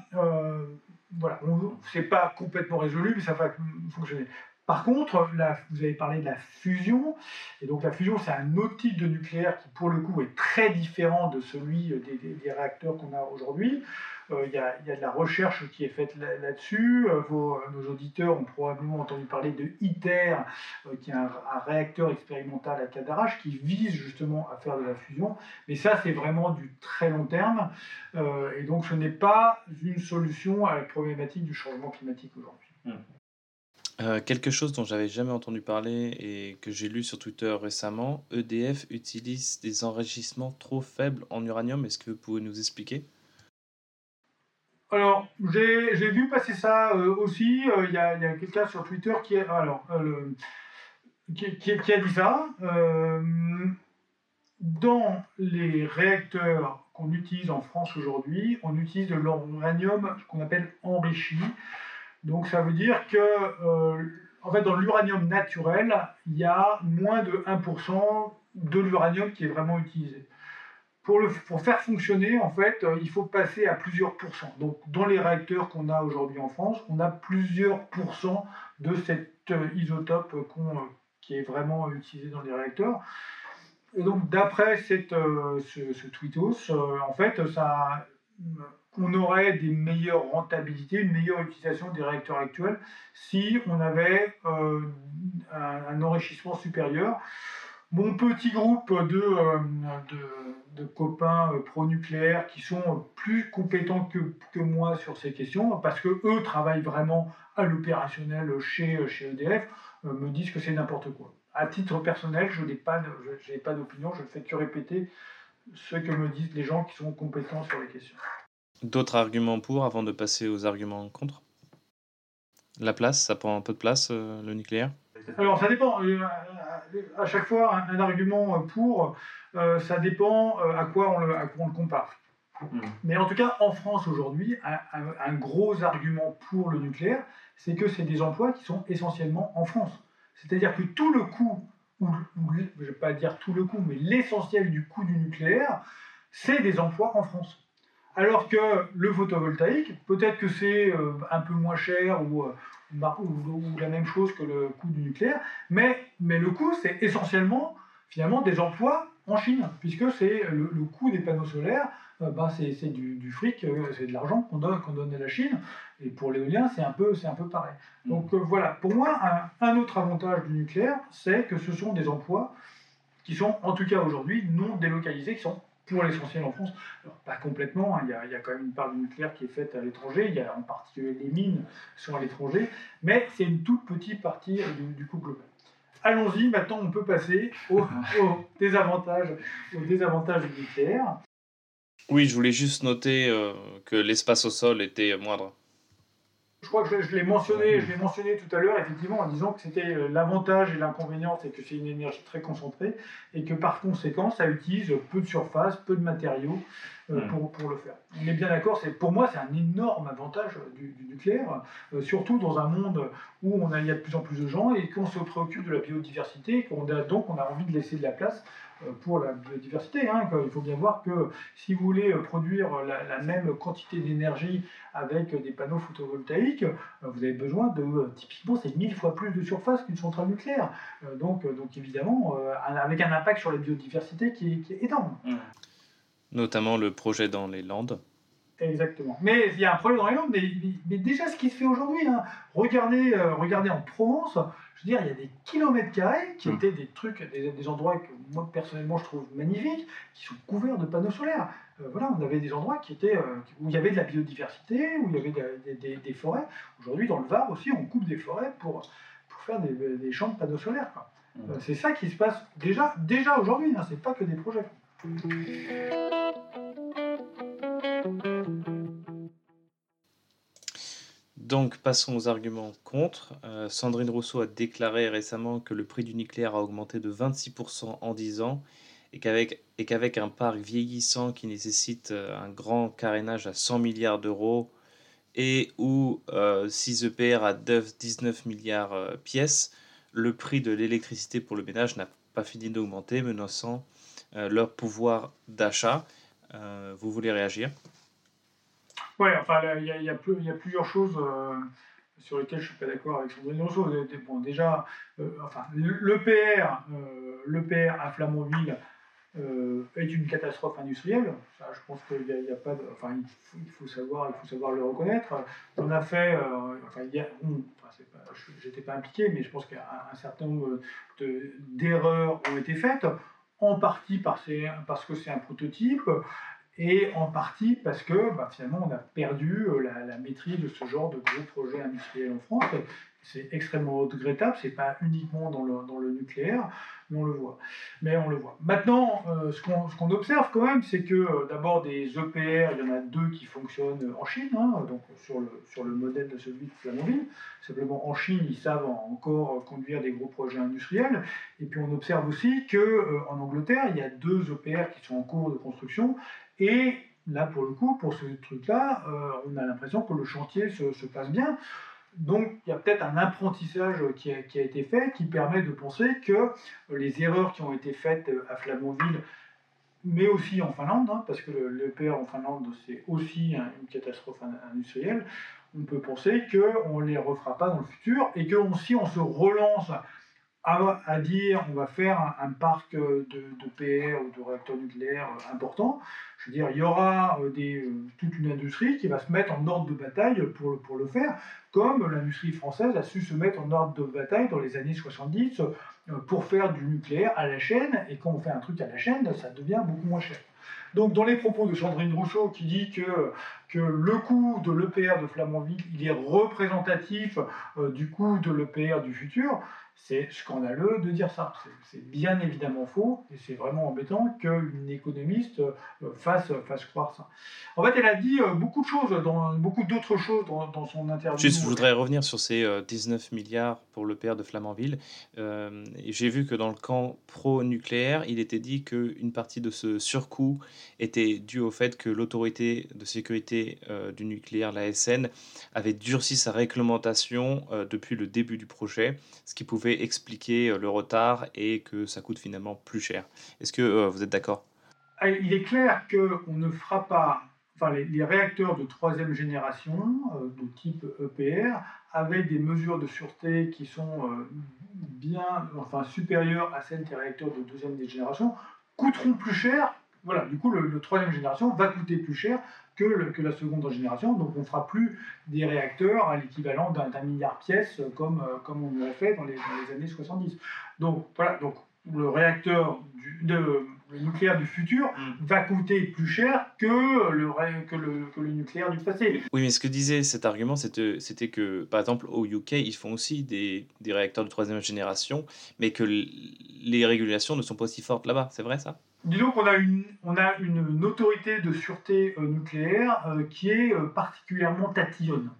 pas complètement résolu, mais ça va fonctionner. Par contre, vous avez parlé de la fusion, et donc la fusion, c'est un autre type de nucléaire qui, pour le coup, est très différent de celui des, réacteurs qu'on a aujourd'hui. Euh, il y, a de la recherche qui est faite là-dessus. Euh, nos auditeurs ont probablement entendu parler de ITER, euh, qui est un, réacteur expérimental à Cadarache, qui vise justement à faire de la fusion. Mais ça, c'est vraiment du très long terme, et donc ce n'est pas une solution à la problématique du changement climatique aujourd'hui. Mmh. Euh, quelque chose dont j'avais jamais entendu parler et que j'ai lu sur Twitter récemment, EDF utilise des enrichissements trop faibles en uranium. Est-ce que vous pouvez nous expliquer? Alors, j'ai vu passer ça euh, aussi. Euh, il y a, quelqu'un sur Twitter qui, alors, qui, qui, a dit ça. dans les réacteurs qu'on utilise en France aujourd'hui, on utilise de l'uranium qu'on appelle enrichi. Donc ça veut dire que euh, en fait, dans l'uranium naturel, il y a moins de 1% de l'uranium qui est vraiment utilisé. Pour, le, pour faire fonctionner, en fait, euh, il faut passer à plusieurs pourcents. Donc, dans les réacteurs qu'on a aujourd'hui en France, on a plusieurs pourcents de cet euh, isotope qui est vraiment utilisé dans les réacteurs. Et donc, d'après ce, ce, tweetos, en fait, ça, on aurait des meilleures rentabilités, une meilleure utilisation des réacteurs actuels si on avait euh, un, enrichissement supérieur. Mon petit groupe de, euh, de, copains euh, pro-nucléaires qui sont plus compétents que, que, moi sur ces questions, parce que eux travaillent vraiment à l'opérationnel chez, chez EDF, me disent que c'est n'importe quoi. À titre personnel, je n'ai pas, pas d'opinion, je ne fais que répéter ce que me disent les gens qui sont compétents sur les questions. D'autres arguments pour avant de passer aux arguments contre? La place, ça prend un peu de place, euh, le nucléaire? Alors ça dépend. Euh, à chaque fois, un, argument pour, euh, ça dépend à quoi on le, on le compare. Hmm. Mais en tout cas, en France aujourd'hui, un, gros argument pour le nucléaire, c'est que c'est des emplois qui sont essentiellement en France. C'est-à-dire que tout le coût, ou, je ne vais pas dire tout le coût, mais l'essentiel du coût du nucléaire, c'est des emplois en France. Alors que le photovoltaïque, peut-être que c'est euh, un peu moins cher euh, ou, ou, la même chose que le coût du nucléaire, mais, mais le coût, c'est essentiellement finalement des emplois en Chine, puisque c'est le, coût des panneaux solaires, euh, bah, c'est du, fric, c'est de l'argent qu'on donne, qu'on donne à la Chine, et pour l'éolien, c'est un, peu, un peu pareil. Mm. Donc voilà, pour moi, un, un autre avantage du nucléaire, c'est que ce sont des emplois qui sont, en tout cas aujourd'hui, non délocalisés, qui sont pour l'essentiel en France. Alors, pas complètement, hein. il, y a, il, y a, quand même une part du nucléaire qui est faite à l'étranger, il y a en particulier les mines sont à l'étranger, mais c'est une toute petite partie du, du coût global. allons-y, maintenant on peut passer aux, désavantages, aux désavantages du nucléaire. Oui, je voulais juste noter euh, que l'espace au sol était moindre. Je crois que je, l'ai mentionné, je l'ai mentionné tout à l'heure, effectivement, en disant que c'était euh, l'avantage et l'inconvénient, c'est que c'est une énergie très concentrée et que par conséquent, ça utilise peu de surface, peu de matériaux euh, hmm. pour, pour, le faire. On est bien d'accord, c'est, pour moi, c'est un énorme avantage du, nucléaire, euh, surtout dans un monde où on a, il y a de plus en plus de gens et qu'on se préoccupe de la biodiversité, qu'on a, donc on a envie de laisser de la place euh, pour la biodiversité. Hein, il faut bien voir que si vous voulez euh, produire la, même quantité d'énergie avec des panneaux photovoltaïques, euh, vous avez besoin de, typiquement, c'est mille fois plus de surface qu'une centrale nucléaire. Donc, donc évidemment, avec un impact sur la biodiversité qui est, énorme. Mmh. Notamment le projet dans les Landes. Exactement. Mais il y a un problème dans les Landes, mais, mais, déjà ce qui se fait aujourd'hui, hein, regardez, regardez en Provence, je veux dire, il y a des kilomètres carrés qui hmm. étaient des trucs, des, endroits que moi personnellement je trouve magnifiques, qui sont couverts de panneaux solaires. Euh, voilà, on avait des endroits qui étaient, euh, où il y avait de la biodiversité, où il y avait des, forêts. Aujourd'hui, dans le Var aussi, on coupe des forêts pour, pour faire des, champs de panneaux solaires. Hmm. Euh, c'est ça qui se passe déjà, déjà aujourd'hui, hein, c'est pas que des projets. Donc passons aux arguments contre. Euh, Sandrine Rousseau a déclaré récemment que le prix du nucléaire a augmenté de 26% en 10 ans et qu'avec, un parc vieillissant qui nécessite euh, un grand carénage à 100 milliards d'euros et où 6 EPR à 19 milliards euh, pièces, le prix de l'électricité pour le ménage n'a pas fini d'augmenter, menaçant leur pouvoir d'achat. vous voulez réagir? Oui, enfin, il y, a, plusieurs choses euh, sur lesquelles je ne suis pas d'accord avec Sandrine Rousseau. Déjà, euh, enfin, l'EPR, euh, à Flamanville est une catastrophe industrielle. Ça, je pense qu'il n'y a, pas enfin, il faut, savoir, il faut savoir le reconnaître. On a fait, enfin, j'étais pas impliqué, mais je pense qu'un certain nombre d'erreurs ont été faites, en partie parce que c'est un prototype, et en partie parce que bah, finalement on a perdu euh, la, maîtrise de ce genre de gros projets industriels en France. C'est extrêmement regrettable, c'est pas uniquement dans le, nucléaire, mais on le voit. Mais on le voit. Maintenant, euh, ce qu'on observe quand même, c'est que euh, d'abord des EPR, il y en a deux qui fonctionnent en Chine, hein, donc sur le, modèle de celui de Flamanville. Simplement en Chine, ils savent encore conduire des gros projets industriels. Et puis on observe aussi que en Angleterre, il y a deux EPR qui sont en cours de construction et là, pour le coup, pour ce truc-là, euh, on a l'impression que le chantier se, passe bien. Donc, il y a peut-être un apprentissage qui a, été fait qui permet de penser que les erreurs qui ont été faites à Flamanville, mais aussi en Finlande, hein, parce que le, PR en Finlande, c'est aussi une catastrophe industrielle, on peut penser qu'on ne les refera pas dans le futur et que si on se relance à, dire on va faire un, parc de, de, PR ou de réacteurs nucléaires euh, important, je veux dire, il y aura euh, des, euh, toute une industrie qui va se mettre en ordre de bataille pour, pour le faire, comme l'industrie française a su se mettre en ordre de bataille dans les années 70 pour faire du nucléaire à la chaîne, et quand on fait un truc à la chaîne, ça devient beaucoup moins cher. Donc, dans les propos de Sandrine Rousseau, qui dit que, que le coût de l'EPR de Flamanville, il est représentatif du coût de l'EPR du futur, c'est scandaleux de dire ça. C'est bien évidemment faux et c'est vraiment embêtant qu'une économiste euh, fasse, fasse croire ça. En fait, elle a dit euh, beaucoup de choses, dans, beaucoup d'autres choses dans, son interview. Juste, je voudrais revenir sur ces 19 euh, milliards pour le père de Flamanville. J'ai vu que dans le camp pro-nucléaire, il était dit qu'une partie de ce surcoût était due au fait que l'autorité de sécurité du nucléaire, la SN, avait durci sa réglementation depuis le début du projet, ce qui pouvait expliquer euh, le retard et que ça coûte finalement plus cher. Est-ce que euh, vous êtes d'accord? Ah, Il est clair qu'on ne fera pas, enfin les, réacteurs de troisième génération euh, de type EPR avec des mesures de sûreté qui sont bien, enfin supérieures à celles des réacteurs de deuxième génération coûteront plus cher voilà, du coup, le, troisième génération va coûter plus cher que, que, la seconde génération. Donc, on ne fera plus des réacteurs à l'équivalent d'un milliard de pièces comme, euh, comme on l'a fait dans les, années 70. Donc, voilà, donc, le réacteur, de, le nucléaire du futur Mm. va coûter plus cher que le, que le, que le nucléaire du passé. Oui, mais ce que disait cet argument, c'était c'était que, par exemple, au UK, ils font aussi des, des réacteurs de troisième génération, mais que les régulations ne sont pas aussi fortes là-bas. C'est vrai, ça? Disons qu'on a une, on a une, autorité de sûreté euh, nucléaire euh, qui est euh, particulièrement tatillonne.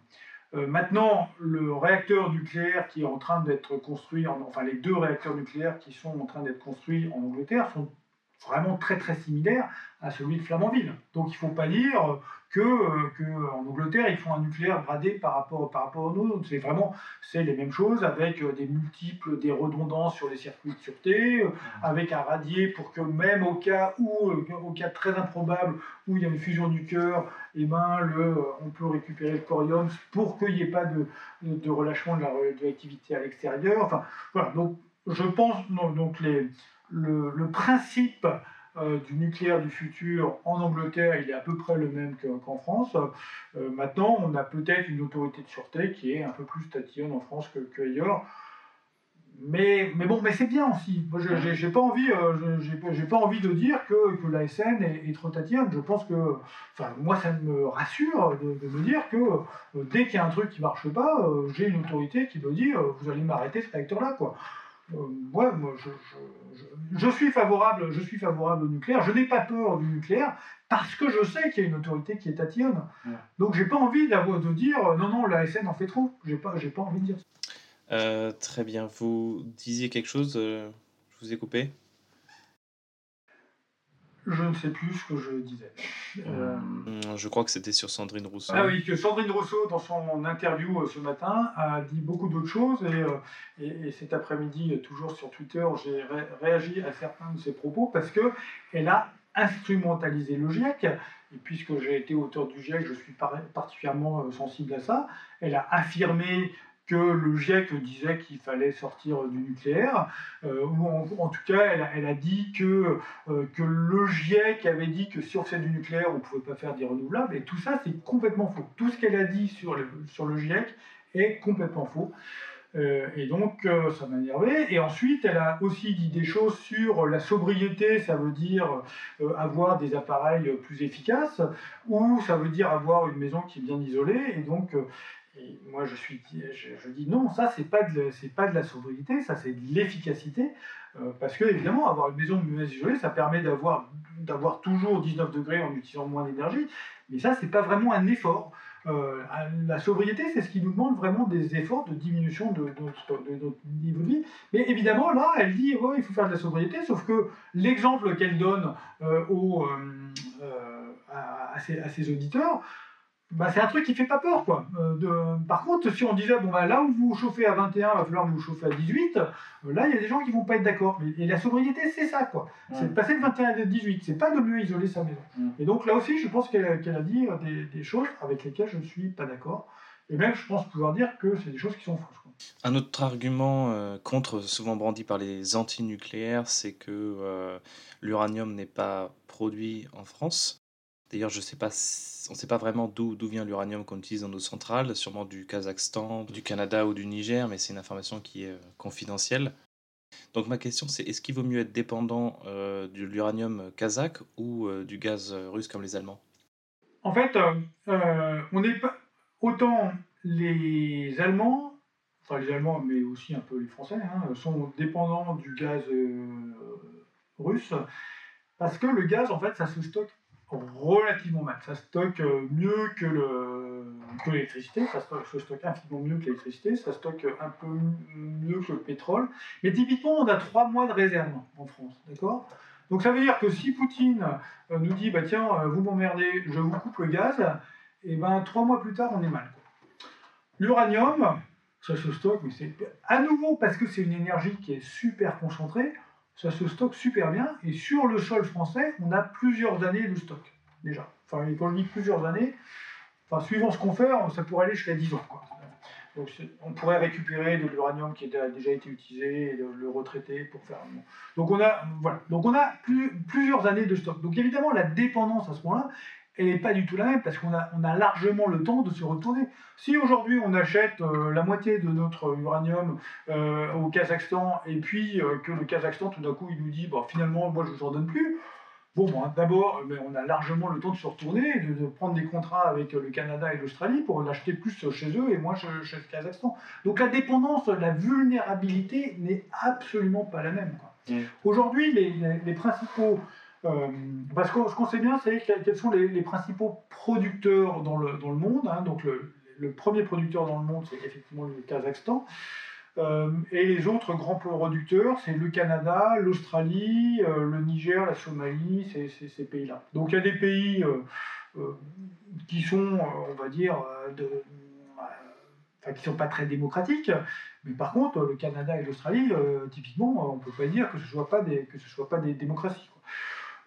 Maintenant, le réacteur nucléaire qui est en train d'être construit, en- enfin les deux réacteurs nucléaires qui sont en train d'être construits en Angleterre sont vraiment très très similaires à celui de Flamanville. Donc il ne faut pas dire que, euh, que en Angleterre ils font un nucléaire gradé par rapport, par rapport. C'est vraiment c'est les mêmes choses avec euh, des multiples, des redondances sur les circuits de sûreté, euh, avec un radier pour que même au cas où, euh, au cas très improbable où il y a une fusion du cœur, eh ben, le, euh, on peut récupérer le corium pour qu'il n'y ait pas de, de, de relâchement de la radioactivité à l'extérieur. Enfin, voilà. Donc, je pense donc les, le, principe euh, du nucléaire du futur en Angleterre, il est à peu près le même que- qu'en France. Euh, maintenant, on a peut-être une autorité de sûreté qui est un peu plus tatillonne en France qu'ailleurs. Mais, mais bon, mais c'est bien aussi. Moi, j'ai pas envie, euh, j'ai pas- envie de dire que, que la SN est, est trop tatillonne. Je pense que, enfin, moi, ça me rassure de, de me dire que dès qu'il y a un truc qui marche pas, j'ai une autorité qui me dit, vous allez m'arrêter ce réacteur-là, quoi. Euh, ouais, moi, je, je- je- je suis favorable, je suis favorable au nucléaire. Je n'ai pas peur du nucléaire parce que je sais qu'il y a une autorité qui est tatillonne. Ouais. Donc, j'ai pas envie d'avoir de dire, non, non, la SN en fait trop. J'ai pas, j'ai pas envie de dire ça. Euh, Très bien. Vous disiez quelque chose euh, Je vous ai coupé Je ne sais plus ce que je disais. Euh, Je crois que c'était sur Sandrine Rousseau. Ah oui, que Sandrine Rousseau, dans son interview euh, ce matin, a dit beaucoup d'autres choses. Et, euh, et- et cet après-midi, toujours sur Twitter, j'ai ré- réagi à certains de ses propos parce qu'elle a instrumentalisé le GIEC. Et puisque j'ai été auteur du GIEC, je suis par- particulièrement sensible à ça. Elle a affirmé que le GIEC disait qu'il fallait sortir du nucléaire, euh, ou en, tout cas, elle a, dit que euh, que le GIEC avait dit que si on du nucléaire, on ne pouvait pas faire des renouvelables, et tout ça, c'est complètement faux. Tout ce qu'elle a dit sur le, sur le GIEC est complètement faux. Euh, et donc, ça m'a énervé. Et ensuite, elle a aussi dit des choses sur la sobriété, ça veut dire avoir des appareils plus efficaces, ou ça veut dire avoir une maison qui est bien isolée. Et donc, et moi, je, suis, je, dis non, ça, c'est pas de, pas de la sobriété, ça, c'est de l'efficacité. Euh, parce que, évidemment, avoir une maison mieux isolée, ça permet d'avoir, d'avoir toujours 19 degrés en utilisant moins d'énergie. Mais ça, c'est pas vraiment un effort. Euh, la sobriété, c'est ce qui nous demande vraiment des efforts de diminution de, de notre, de niveau de vie. Mais évidemment, là, elle dit il faut faire de la sobriété, sauf que l'exemple qu'elle donne euh, aux, à ses auditeurs, bah, c'est un truc qui fait pas peur. Quoi. Euh, de... Par contre, si on disait bon, bah, là où vous chauffez à 21, il va falloir vous chauffer à 18, euh, là, il y a des gens qui vont pas être d'accord. Et la sobriété, c'est ça. quoi. C'est de passer de 21 à 18. C'est pas de mieux isoler sa maison. Mm. Et donc là aussi, je pense qu'elle a, a dit euh, des, des choses avec lesquelles je ne suis pas d'accord. Et même, je pense pouvoir dire que c'est des choses qui sont fausses. quoi. Un autre argument euh, contre, souvent brandi par les anti-nucléaires, c'est que l'uranium n'est pas produit en France. D'ailleurs, je sais pas, on ne sait pas vraiment d'où vient l'uranium qu'on utilise dans nos centrales, sûrement du Kazakhstan, du Canada ou du Niger, mais c'est une information qui est euh, confidentielle. Donc ma question, c'est est-ce qu'il vaut mieux être dépendant euh, de l'uranium kazakh ou euh, du gaz russe comme les Allemands? En fait, on n'est pas autant les Allemands, enfin les Allemands, mais aussi un peu les Français, hein, sont dépendants du gaz russe parce que le gaz, en fait, ça se stocke relativement mal. Ça stocke euh, mieux que le que l'électricité, ça stocke, se stocke infiniment mieux que l'électricité, ça stocke un peu mieux que le pétrole. Mais typiquement, on a trois mois de réserve en France, d'accord? Donc ça veut dire que si Poutine euh, nous dit, bah tiens, euh, vous m'emmerdez, je vous coupe le gaz, et ben trois mois plus tard, on est mal. L'uranium, ça se stocke, mais c'est à nouveau parce que c'est une énergie qui est super concentrée, ça se stocke super bien. Et sur le sol français, on a plusieurs années de stock déjà. Enfin, quand je dis plusieurs années, enfin, suivant ce qu'on fait, ça pourrait aller jusqu'à 10 ans. Donc on pourrait récupérer de l'uranium qui a déjà été utilisé et le, le retraiter pour faire. Donc on a voilà. Donc on a plus- plusieurs années de stock. Donc évidemment la dépendance à ce moment-là, elle n'est pas du tout la même parce qu'on a, on a largement le temps de se retourner. Si aujourd'hui on achète euh, la moitié de notre uranium euh, au Kazakhstan et puis euh, que le Kazakhstan tout d'un coup il nous dit bon, finalement moi je ne vous en donne plus, bon ben, d'abord on a largement le temps de se retourner, de, de prendre des contrats avec le Canada et l'Australie pour l'acheter plus chez eux et moins chez, chez, le Kazakhstan. Donc la dépendance, la vulnérabilité n'est absolument pas la même. Mmh. Aujourd'hui les, les, les principaux euh, parce que ce qu'on sait bien, c'est quels sont les, principaux producteurs dans le, monde. Hein. donc le, premier producteur dans le monde, c'est effectivement le Kazakhstan. Euh, et les autres grands producteurs, c'est le Canada, l'Australie, euh, le Niger, la Somalie, ces, pays-là. Donc il y a des pays qui sont, on va dire, qui sont pas très démocratiques, mais par contre, le Canada et l'Australie, typiquement, on peut pas dire que ce soit que ce soit pas des démocraties.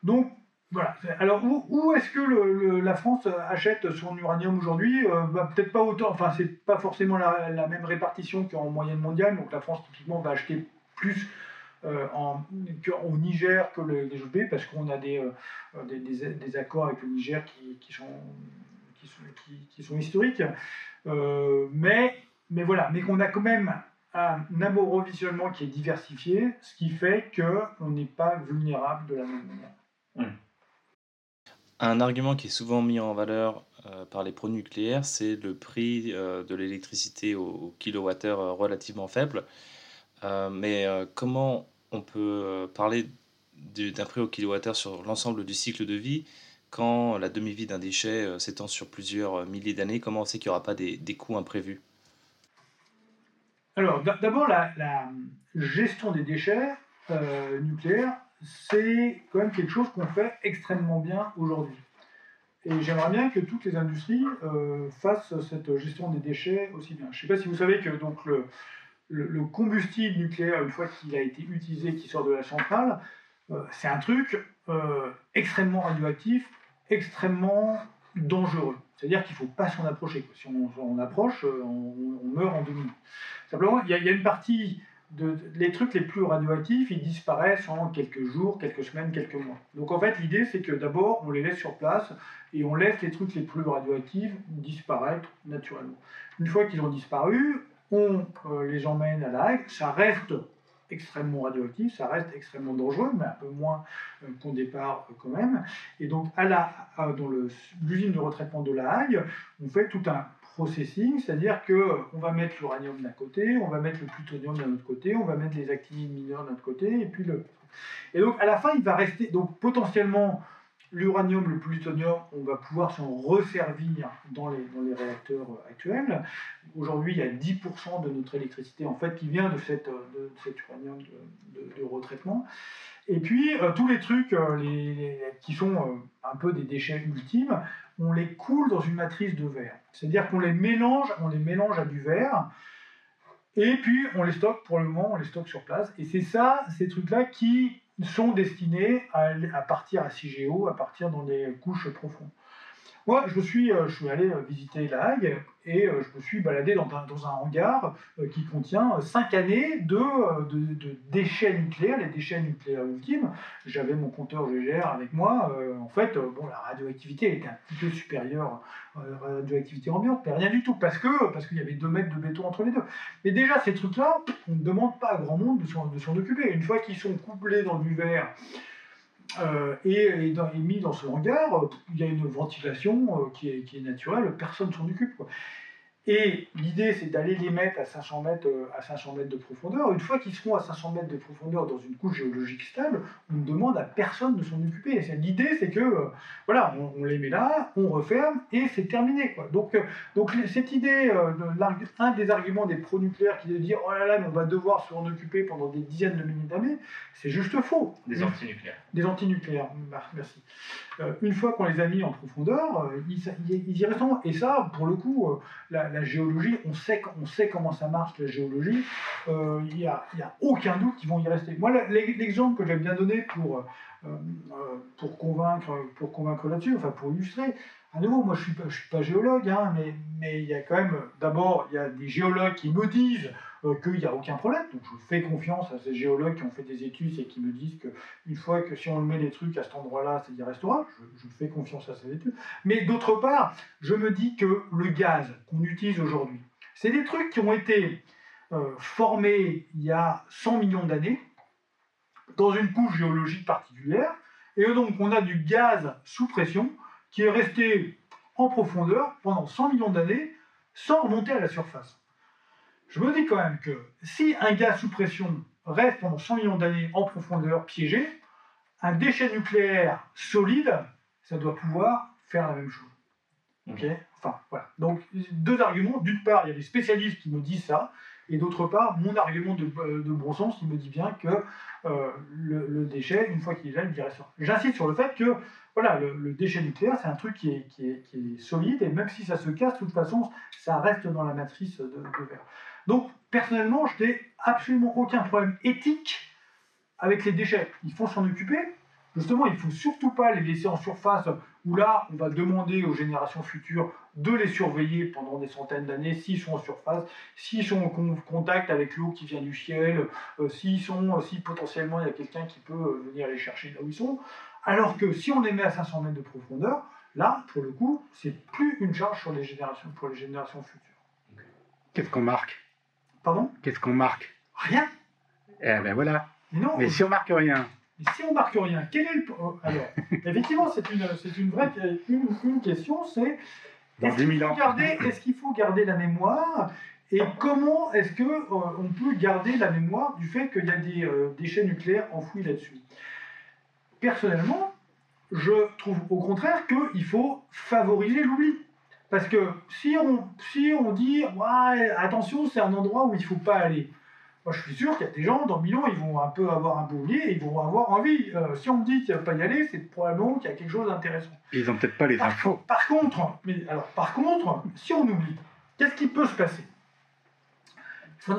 Donc, voilà. Alors, où, est-ce que la France achète son uranium aujourd'hui? Euh, bah, Peut-être pas autant, enfin, c'est pas forcément la, même répartition qu'en moyenne mondiale. Donc, la France, typiquement, va acheter plus euh, en, au Niger que les, les parce qu'on a des, euh, des, accords avec le Niger qui, sont, qui, sont, historiques. mais, mais voilà, mais qu'on a quand même un approvisionnement qui est diversifié, ce qui fait qu'on n'est pas vulnérable de la même manière. Un argument qui est souvent mis en valeur euh, par les pro-nucléaires, c'est le prix euh, de l'électricité au, kilowattheure euh, relativement faible. mais comment on peut parler d'un prix au kilowattheure sur l'ensemble du cycle de vie quand la demi-vie d'un déchet s'étend sur plusieurs milliers d'années? Comment on sait qu'il n'y aura pas des, des coûts imprévus? Alors, d'abord, la, la, gestion des déchets nucléaires, c'est quand même quelque chose qu'on fait extrêmement bien aujourd'hui. Et j'aimerais bien que toutes les industries euh, fassent cette gestion des déchets aussi bien. Je ne sais pas si vous savez que donc le, le, combustible nucléaire, une fois qu'il a été utilisé, qui sort de la centrale, euh, c'est un truc euh, extrêmement radioactif, extrêmement dangereux. C'est-à-dire qu'il ne faut pas s'en approcher. Si on, approche, on, meurt en deux minutes. Simplement, il y, a une partie les trucs les plus radioactifs, ils disparaissent en quelques jours, quelques semaines, quelques mois. Donc en fait, l'idée, c'est que d'abord, on les laisse sur place et on laisse les trucs les plus radioactifs disparaître naturellement. Une fois qu'ils ont disparu, on euh, les emmène à la Ça reste extrêmement radioactif, ça reste extrêmement dangereux, mais un peu moins euh, qu'au départ euh, quand même. Et donc, à la, dans l'usine de retraitement de la Hague, on fait tout un processing, c'est-à-dire qu'on va mettre l'uranium d'un côté, on va mettre le plutonium d'un autre côté, on va mettre les actinides mineurs d'un autre côté, et puis le... Et donc à la fin, il va rester, donc potentiellement, l'uranium, le plutonium, on va pouvoir s'en resservir dans les, dans les réacteurs actuels. Aujourd'hui, il y a 10% de notre électricité en fait qui vient de, cette, de cet uranium de, retraitement. Et puis, euh, tous les trucs euh, qui sont euh, un peu des déchets ultimes, on les coule dans une matrice de verre. C'est-à-dire qu'on les mélange, on les mélange à du verre, et puis on les stocke pour le moment, on les stocke sur place. Et c'est ça, ces trucs-là qui sont destinés à, à, partir à CIGEO, à partir dans des couches profondes. Moi, je suis, euh, je suis allé euh, visiter La Hague et euh, je me suis baladé dans un, dans un hangar qui contient cinq années de, de, déchets nucléaires, les déchets nucléaires ultimes. J'avais mon compteur GGR avec moi. en fait, bon, la radioactivité était un petit peu supérieure à la radioactivité ambiante, mais rien du tout, parce que parce qu'il y avait deux mètres de béton entre les deux. Mais déjà, ces trucs-là, on ne demande pas à grand monde de s'en occuper. Une fois qu'ils sont couplés dans du verre, euh, et, mis dans ce hangar, euh, il y a une ventilation euh, qui, est, naturelle, personne s'en occupe. Et l'idée, c'est d'aller les mettre à 500 mètres, euh, à 500 mètres de profondeur. Une fois qu'ils seront à 500 mètres de profondeur dans une couche géologique stable, on ne demande à personne de s'en occuper. L'idée, c'est que, euh, voilà, on, les met là, on referme et c'est terminé. Quoi. Donc, euh, donc cette idée, un des arguments des pro-nucléaires qui est de dire, oh là là, mais on va devoir s'en occuper pendant des dizaines de milliers d'années, c'est juste faux. Des antinucléaires. Des antinucléaires, merci. Une fois qu'on les a mis en profondeur, ils, ils, y restent. Et ça, pour le coup, la, la géologie, on sait, on sait comment ça marche la géologie, euh, il n'y a, a, aucun doute qu'ils vont y rester. Moi, l'exemple que j'aime bien donner pour, euh, euh, pour convaincre, pour convaincre là-dessus, enfin pour illustrer, à nouveau, moi je ne suis, suis pas géologue, hein, mais, mais il y a quand même, d'abord, il y a des géologues qui me disent euh, qu'il n'y a aucun problème. Je fais confiance à ces géologues qui ont fait des études et qui me disent qu'une fois que si on met des trucs à cet endroit-là, c'est y restera. Je, je, fais confiance à ces études. Mais d'autre part, je me dis que le gaz qu'on utilise aujourd'hui, c'est des trucs qui ont été euh, formés il y a 100 millions d'années dans une couche géologique particulière. Et donc on a du gaz sous pression qui est resté en profondeur pendant 100 millions d'années sans remonter à la surface. Je me dis quand même que si un gaz sous pression reste pendant 100 millions d'années en profondeur piégé, un déchet nucléaire solide, ça doit pouvoir faire la même chose. Ok? Enfin, voilà. Donc, deux arguments. D'une part, il y a des spécialistes qui me disent ça, et d'autre part, mon argument de, de, bon sens, il me dit bien que euh, le, déchet, une fois qu'il est là, il reste. J'insiste sur le fait que voilà, le, déchet nucléaire, c'est un truc qui est, qui, est, solide, et même si ça se casse, de toute façon, ça reste dans la matrice de, de verre. Donc, personnellement, je n'ai absolument aucun problème éthique avec les déchets. Il faut s'en occuper. Justement, il ne faut surtout pas les laisser en surface, où là, on va demander aux générations futures de les surveiller pendant des centaines d'années, s'ils sont en surface, s'ils sont en contact avec l'eau qui vient du ciel, euh, s'ils sont, si potentiellement il y a quelqu'un qui peut euh, venir les chercher là où ils sont. Alors que si on les met à 500 mètres de profondeur, là, pour le coup, c'est plus une charge sur les générations, pour les générations futures. Qu'est-ce qu'on marque? Pardon? Qu'est-ce qu'on marque? Rien? Eh ben voilà. Mais, non, Mais si on marque rien. Mais si on marque rien, quel est le. Oh, alors, effectivement, c'est une, c'est une vraie une, une question, c'est est-ce qu'il faut, garder, est qu'il faut garder la mémoire? Et comment est-ce qu'on euh, on peut garder la mémoire du fait qu'il y a des euh, déchets nucléaires enfouis là-dessus? Personnellement, je trouve au contraire qu'il faut favoriser l'oubli. Parce que si on, si on dit ouais, attention, c'est un endroit où il ne faut pas aller, moi, je suis sûr qu'il y a des gens dans Milan, ils vont un peu avoir un peu oublié et ils vont avoir envie. Euh, si on me dit qu'il ne va pas y aller, c'est probablement qu'il y a quelque chose d'intéressant. Ils n'ont peut-être pas les infos. Par contre, mais alors, par contre, si on oublie, qu'est-ce qui peut se passer?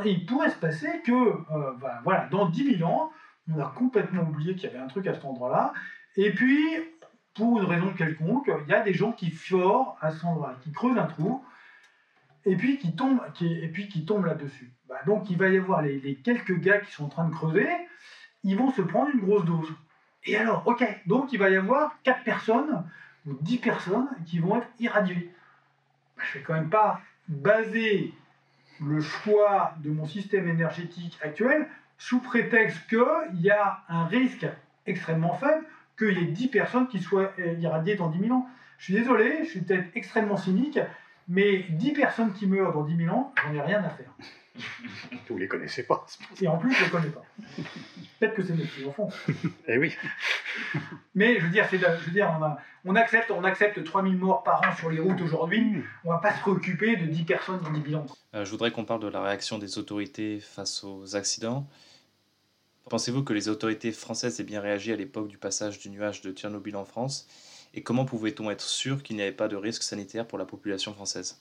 Il pourrait se passer que, euh, ben, voilà, dans 10 000 ans, on a complètement oublié qu'il y avait un truc à cet endroit-là. Et puis, pour une raison quelconque, il y a des gens qui forent à cet endroit, qui creusent un trou, et puis qui tombent, et puis qui tombent là-dessus. Bah, donc il va y avoir les, quelques gars qui sont en train de creuser, ils vont se prendre une grosse dose. Et alors, ok, donc il va y avoir 4 personnes ou 10 personnes qui vont être irradiées. Bah, je ne vais quand même pas baser le choix de mon système énergétique actuel sous prétexte qu'il y a un risque extrêmement faible qu'il y ait 10 personnes qui soient irradiées dans 10 000 ans. Je suis désolé, je suis peut-être extrêmement cynique, mais 10 personnes qui meurent dans 10 000 ans, j'en ai rien à faire. Vous les connaissez pas. Et en plus, je les connais pas. Peut-être que c'est mes petits enfants. Eh oui. Mais je veux dire, je veux dire on, a, on, accepte, on accepte 3000 morts par an sur les routes aujourd'hui. On va pas se préoccuper de 10 personnes dans 10 bilans. Euh, je voudrais qu'on parle de la réaction des autorités face aux accidents. Pensez-vous que les autorités françaises aient bien réagi à l'époque du passage du nuage de Tchernobyl en France? Et comment pouvait-on être sûr qu'il n'y avait pas de risque sanitaire pour la population française?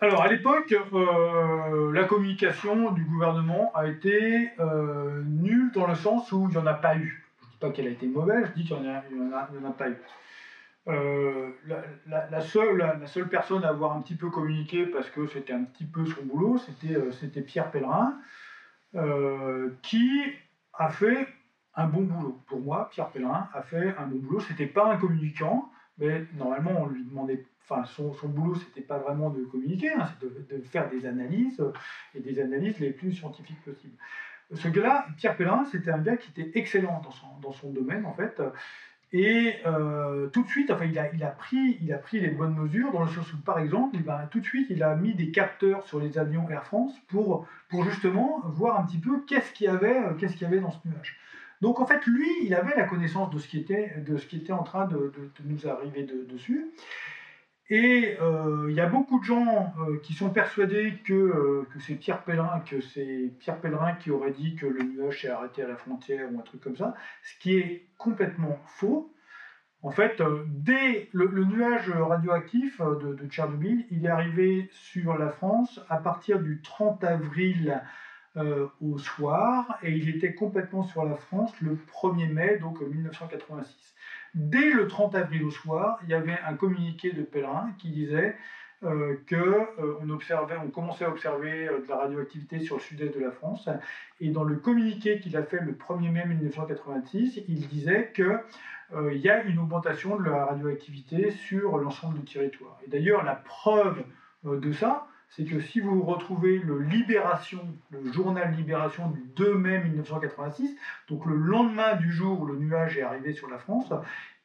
Alors, à l'époque, euh, la communication du gouvernement a été euh, nulle dans le sens où il n'y en a pas eu. Je ne dis pas qu'elle a été mauvaise, je dis qu'il n'y en, a pas eu. Euh, la, seule, la, seule, personne à avoir un petit peu communiqué, parce que c'était un petit peu son boulot, c'était Pierre Pellerin, qui a fait un bon boulot. Pour moi, Pierre Pellerin a fait un bon boulot. C'était pas un communicant, mais normalement, on lui demandait enfin, son, son boulot, c'était pas vraiment de communiquer, hein, c'est de, faire des analyses euh, et des analyses les plus scientifiques possibles. Ce gars-là, Pierre Pellerin, c'était un gars qui était excellent dans son, dans son domaine, en fait. Et euh, tout de suite, enfin, il a, il, a pris, il a pris les bonnes mesures, dans le sens où, par exemple, tout de suite, il a mis des capteurs sur les avions Air France pour, pour justement voir un petit peu qu'est-ce qu'il y avait, euh, qu'est-ce qu'il y avait dans ce nuage. Donc en fait, lui, il avait la connaissance de ce qui était, de ce qui était en train de, nous arriver de, dessus. Et euh, il y a beaucoup de gens euh, qui sont persuadés que, euh, que c'est Pierre Pellerin, que c'est Pierre qui aurait dit que le nuage s'est arrêté à la frontière ou un truc comme ça, ce qui est complètement faux. En fait, dès le, nuage radioactif de, de, Tchernobyl, il est arrivé sur la France à partir du 30 avril au soir et il était complètement sur la France le 1er mai, donc 1986. Dès le 30 avril au soir, il y avait un communiqué de Pellerin qui disait euh, qu'on euh, on commençait à observer euh, de la radioactivité sur le sud-est de la France. Et dans le communiqué qu'il a fait le 1er mai 1986, il disait que il y a une augmentation de la radioactivité sur l'ensemble du territoire. Et d'ailleurs, la preuve de ça, c'est que si vous retrouvez le Libération, le journal Libération du 2 mai 1986, donc le lendemain du jour où le nuage est arrivé sur la France,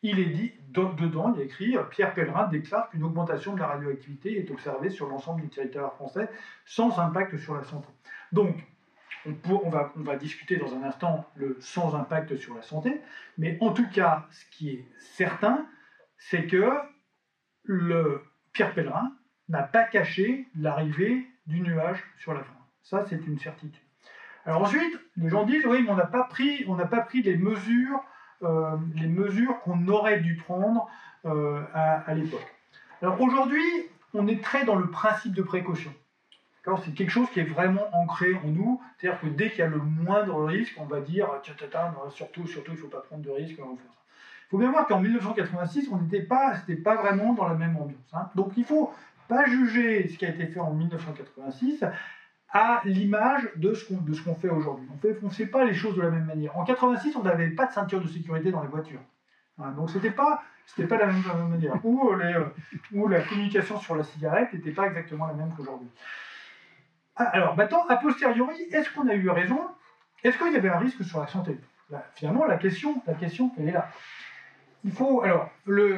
il est dit, dedans, il a écrit Pierre Pellerin déclare qu'une augmentation de la radioactivité est observée sur l'ensemble du territoire français sans impact sur la santé. Donc, on, va, on va discuter dans un instant le sans impact sur la santé, mais en tout cas, ce qui est certain, c'est que le Pierre Pellerin n'a pas caché l'arrivée du nuage sur la France. Ça, c'est une certitude. Alors ensuite, les gens disent oui, mais on n'a pas pris, on n'a pas pris les mesures euh, les mesures qu'on aurait dû prendre euh, à, l'époque. Alors aujourd'hui, on est très dans le principe de précaution. C'est quelque chose qui est vraiment ancré en nous. C'est-à-dire que dès qu'il y a le moindre risque, on va dire surtout, surtout, il ne faut pas prendre de risque. Il faut bien voir qu'en 1986, on n'était pas, pas vraiment dans la même ambiance. Hein. Donc il faut pas juger ce qui a été fait en 1986 à l'image de ce qu'on fait aujourd'hui. On ne fait pas les choses de la même manière. En 86, on n'avait pas de ceinture de sécurité dans les voitures. donc c'était pas pas la même, manière. Ou, les, euh, ou, la communication sur la cigarette n'était pas exactement la même qu'aujourd'hui. Ah, alors maintenant, a posteriori, est-ce qu'on a eu raison? Est-ce qu'il y avait un risque sur la santé? Finalement, la question, la question, elle est là. Il faut alors le,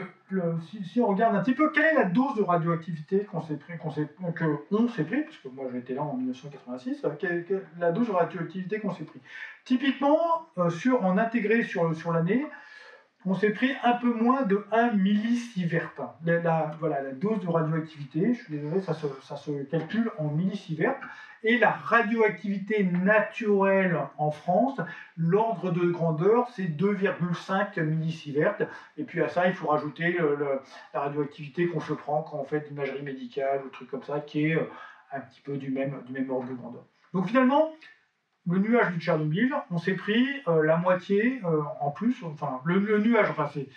si, on regarde un petit peu, quelle est la dose de radioactivité qu'on s'est pris, qu'on s'est, que on s'est pris, parce que moi j'étais là en 1986, euh, la dose de radioactivité qu'on s'est pris. Typiquement, euh, sur, en intégré sur, sur l'année, on s'est pris un peu moins de 1 millisievert. La, voilà, la dose de radioactivité, je suis désolé, ça se, ça se calcule en millisievert. Et la radioactivité naturelle en France, l'ordre de grandeur, c'est 2,5 millisieverts. Et puis à ça, il faut rajouter la radioactivité qu'on se prend quand on fait de l'imagerie médicale ou trucs comme ça, qui est euh, un petit peu du même, du même ordre de grandeur. Donc finalement, le nuage du Tchernobyl, on s'est pris euh, la moitié euh, en plus, enfin le, nuage, enfin c'est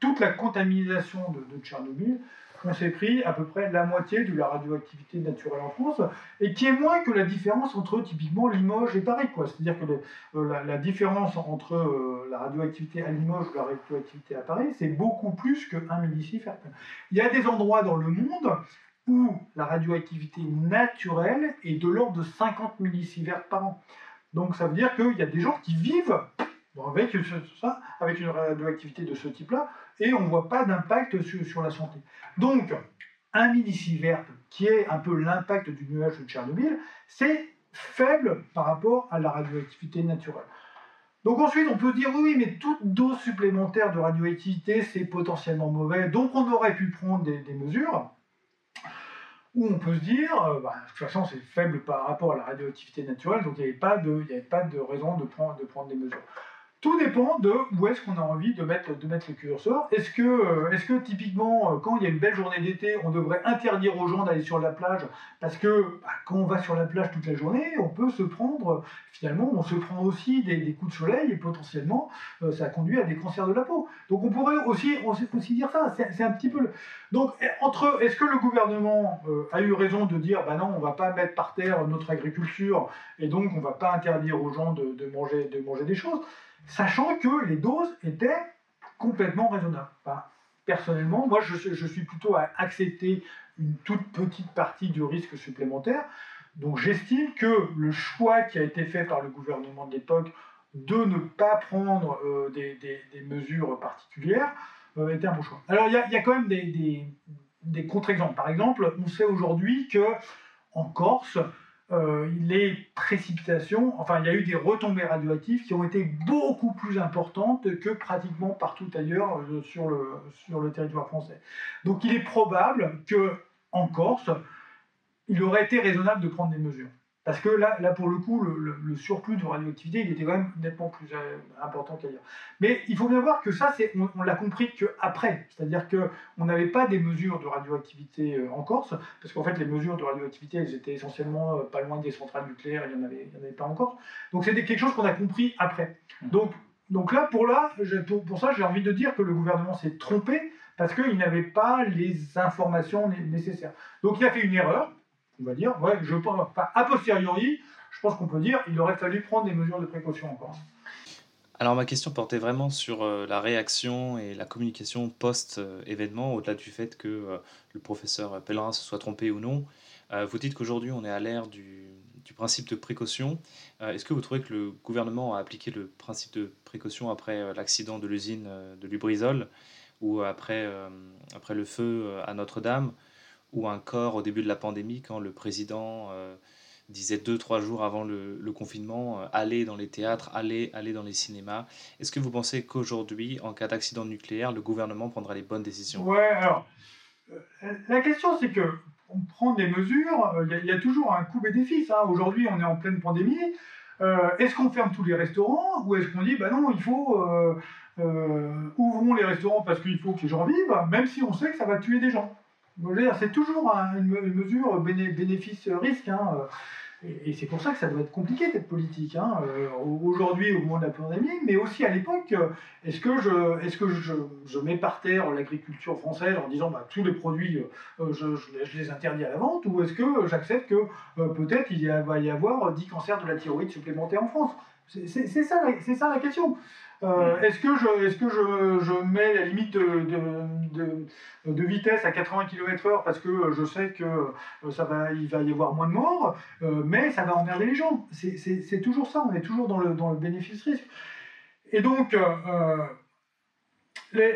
toute la contamination de, Tchernobyl, on s'est pris à peu près la moitié de la radioactivité naturelle en France, et qui est moins que la différence entre typiquement Limoges et Paris. C'est-à-dire que euh, la, différence entre la radioactivité à Limoges et la radioactivité à Paris, c'est beaucoup plus que 1 millisievert. Il y a des endroits dans le monde où la radioactivité naturelle est de l'ordre de 50 millisieverts par an. Donc ça veut dire qu'il y a des gens qui vivent avec, une radioactivité de ce type-là, et on ne voit pas d'impact sur, la santé. Donc, un millisievert, qui est un peu l'impact du nuage de Tchernobyl, c'est faible par rapport à la radioactivité naturelle. Donc ensuite, on peut dire oui, mais toute dose supplémentaire de radioactivité, c'est potentiellement mauvais, donc on aurait pu prendre des, mesures. Ou on peut se dire, euh, bah, de toute façon, c'est faible par rapport à la radioactivité naturelle, donc il n'y avait, pas de, raison de prendre des mesures. Tout dépend de où est-ce qu'on a envie de mettre, le curseur. Est-ce que, euh, est que typiquement, euh, quand il y a une belle journée d'été, on devrait interdire aux gens d'aller sur la plage Parce que bah, quand on va sur la plage toute la journée, on peut se prendre, finalement, on se prend aussi des, coups de soleil et potentiellement, euh, ça conduit à des cancers de la peau. Donc on pourrait aussi, aussi dire ça. C'est un petit peu. Donc entre, est-ce que le gouvernement a eu raison de dire, bah non, on va pas mettre par terre notre agriculture et donc on va pas interdire aux gens de manger, de manger des choses? Sachant que les doses étaient complètement raisonnables. personnellement, moi, je, suis plutôt à accepter une toute petite partie du risque supplémentaire. Donc j'estime que le choix qui a été fait par le gouvernement de l'époque de ne pas prendre euh, des, mesures particulières euh, était un bon choix. Alors il y, a quand même des, des contre-exemples. Par exemple, on sait aujourd'hui que en Corse, euh, les précipitations, enfin il y a eu des retombées radioactives qui ont été beaucoup plus importantes que pratiquement partout ailleurs euh, sur, le, sur le territoire français. Donc il est probable que en Corse, il aurait été raisonnable de prendre des mesures. Parce que là, là pour le coup, le, surplus de radioactivité, il était quand même nettement plus euh, important qu'ailleurs. Mais il faut bien voir que ça, c'est, on, l'a compris qu'après. C'est-à-dire qu'on n'avait pas des mesures de radioactivité euh, en Corse, parce qu'en fait, les mesures de radioactivité, elles étaient essentiellement euh, pas loin des centrales nucléaires, il n'y en, avait, en avait pas en Corse. Donc c'est quelque chose qu'on a compris après. Mmh. Donc donc là, pour, là, pour, pour ça, j'ai envie de dire que le gouvernement s'est trompé parce qu'il n'avait pas les informations nécessaires. Donc il a fait une erreur, on va dire, ouais, je, enfin, a posteriori, je pense qu'on peut dire qu'il aurait fallu prendre des mesures de précaution encore. Alors ma question portait vraiment sur euh, la réaction et la communication post-événement, au-delà du fait que euh, le professeur Pellerin se soit trompé ou non. Euh, vous dites qu'aujourd'hui on est à l'ère du, du, principe de précaution. Est-ce que vous trouvez que le gouvernement a appliqué le principe de précaution après l'accident de l'usine de Lubrizol ou après, après le feu à Notre-Dame? Ou encore au début de la pandémie quand le président disait deux, trois jours avant le, confinement, euh, aller dans les théâtres, aller, aller dans les cinémas. Est-ce que vous pensez qu'aujourd'hui, en cas d'accident nucléaire, le gouvernement prendra les bonnes décisions? Ouais, alors, euh, la question c'est que on prend des mesures, euh, il y, a toujours un coût-bénéfice. Hein. Aujourd'hui, on est en pleine pandémie. est-ce qu'on ferme tous les restaurants ou est-ce qu'on dit, bah non, il faut... ouvrons les restaurants parce qu'il faut que les gens vivent, même si on sait que ça va tuer des gens? C'est toujours une, mesure bénéfice-risque. Hein. Et, c'est pour ça que ça doit être compliqué d'être politique, hein, euh, aujourd'hui au moment de la pandémie, mais aussi à l'époque. Euh, est-ce que, je, est-ce que je, mets par terre l'agriculture française en disant bah, tous les produits, euh, je, je, les interdis à la vente, ou est-ce que j'accepte que peut-être il va y avoir 10 cancers de la thyroïde supplémentaires en France? C'est, ça, c'est ça la question. Euh, est-ce que, je, est-ce que je, je, mets la limite de, de, de, vitesse à 80 km/h parce que je sais que euh, ça va, va y avoir moins de morts, euh, mais ça va emmerder les gens c'est, c'est, toujours ça, on est toujours dans le, dans le bénéfice-risque. Et donc, les,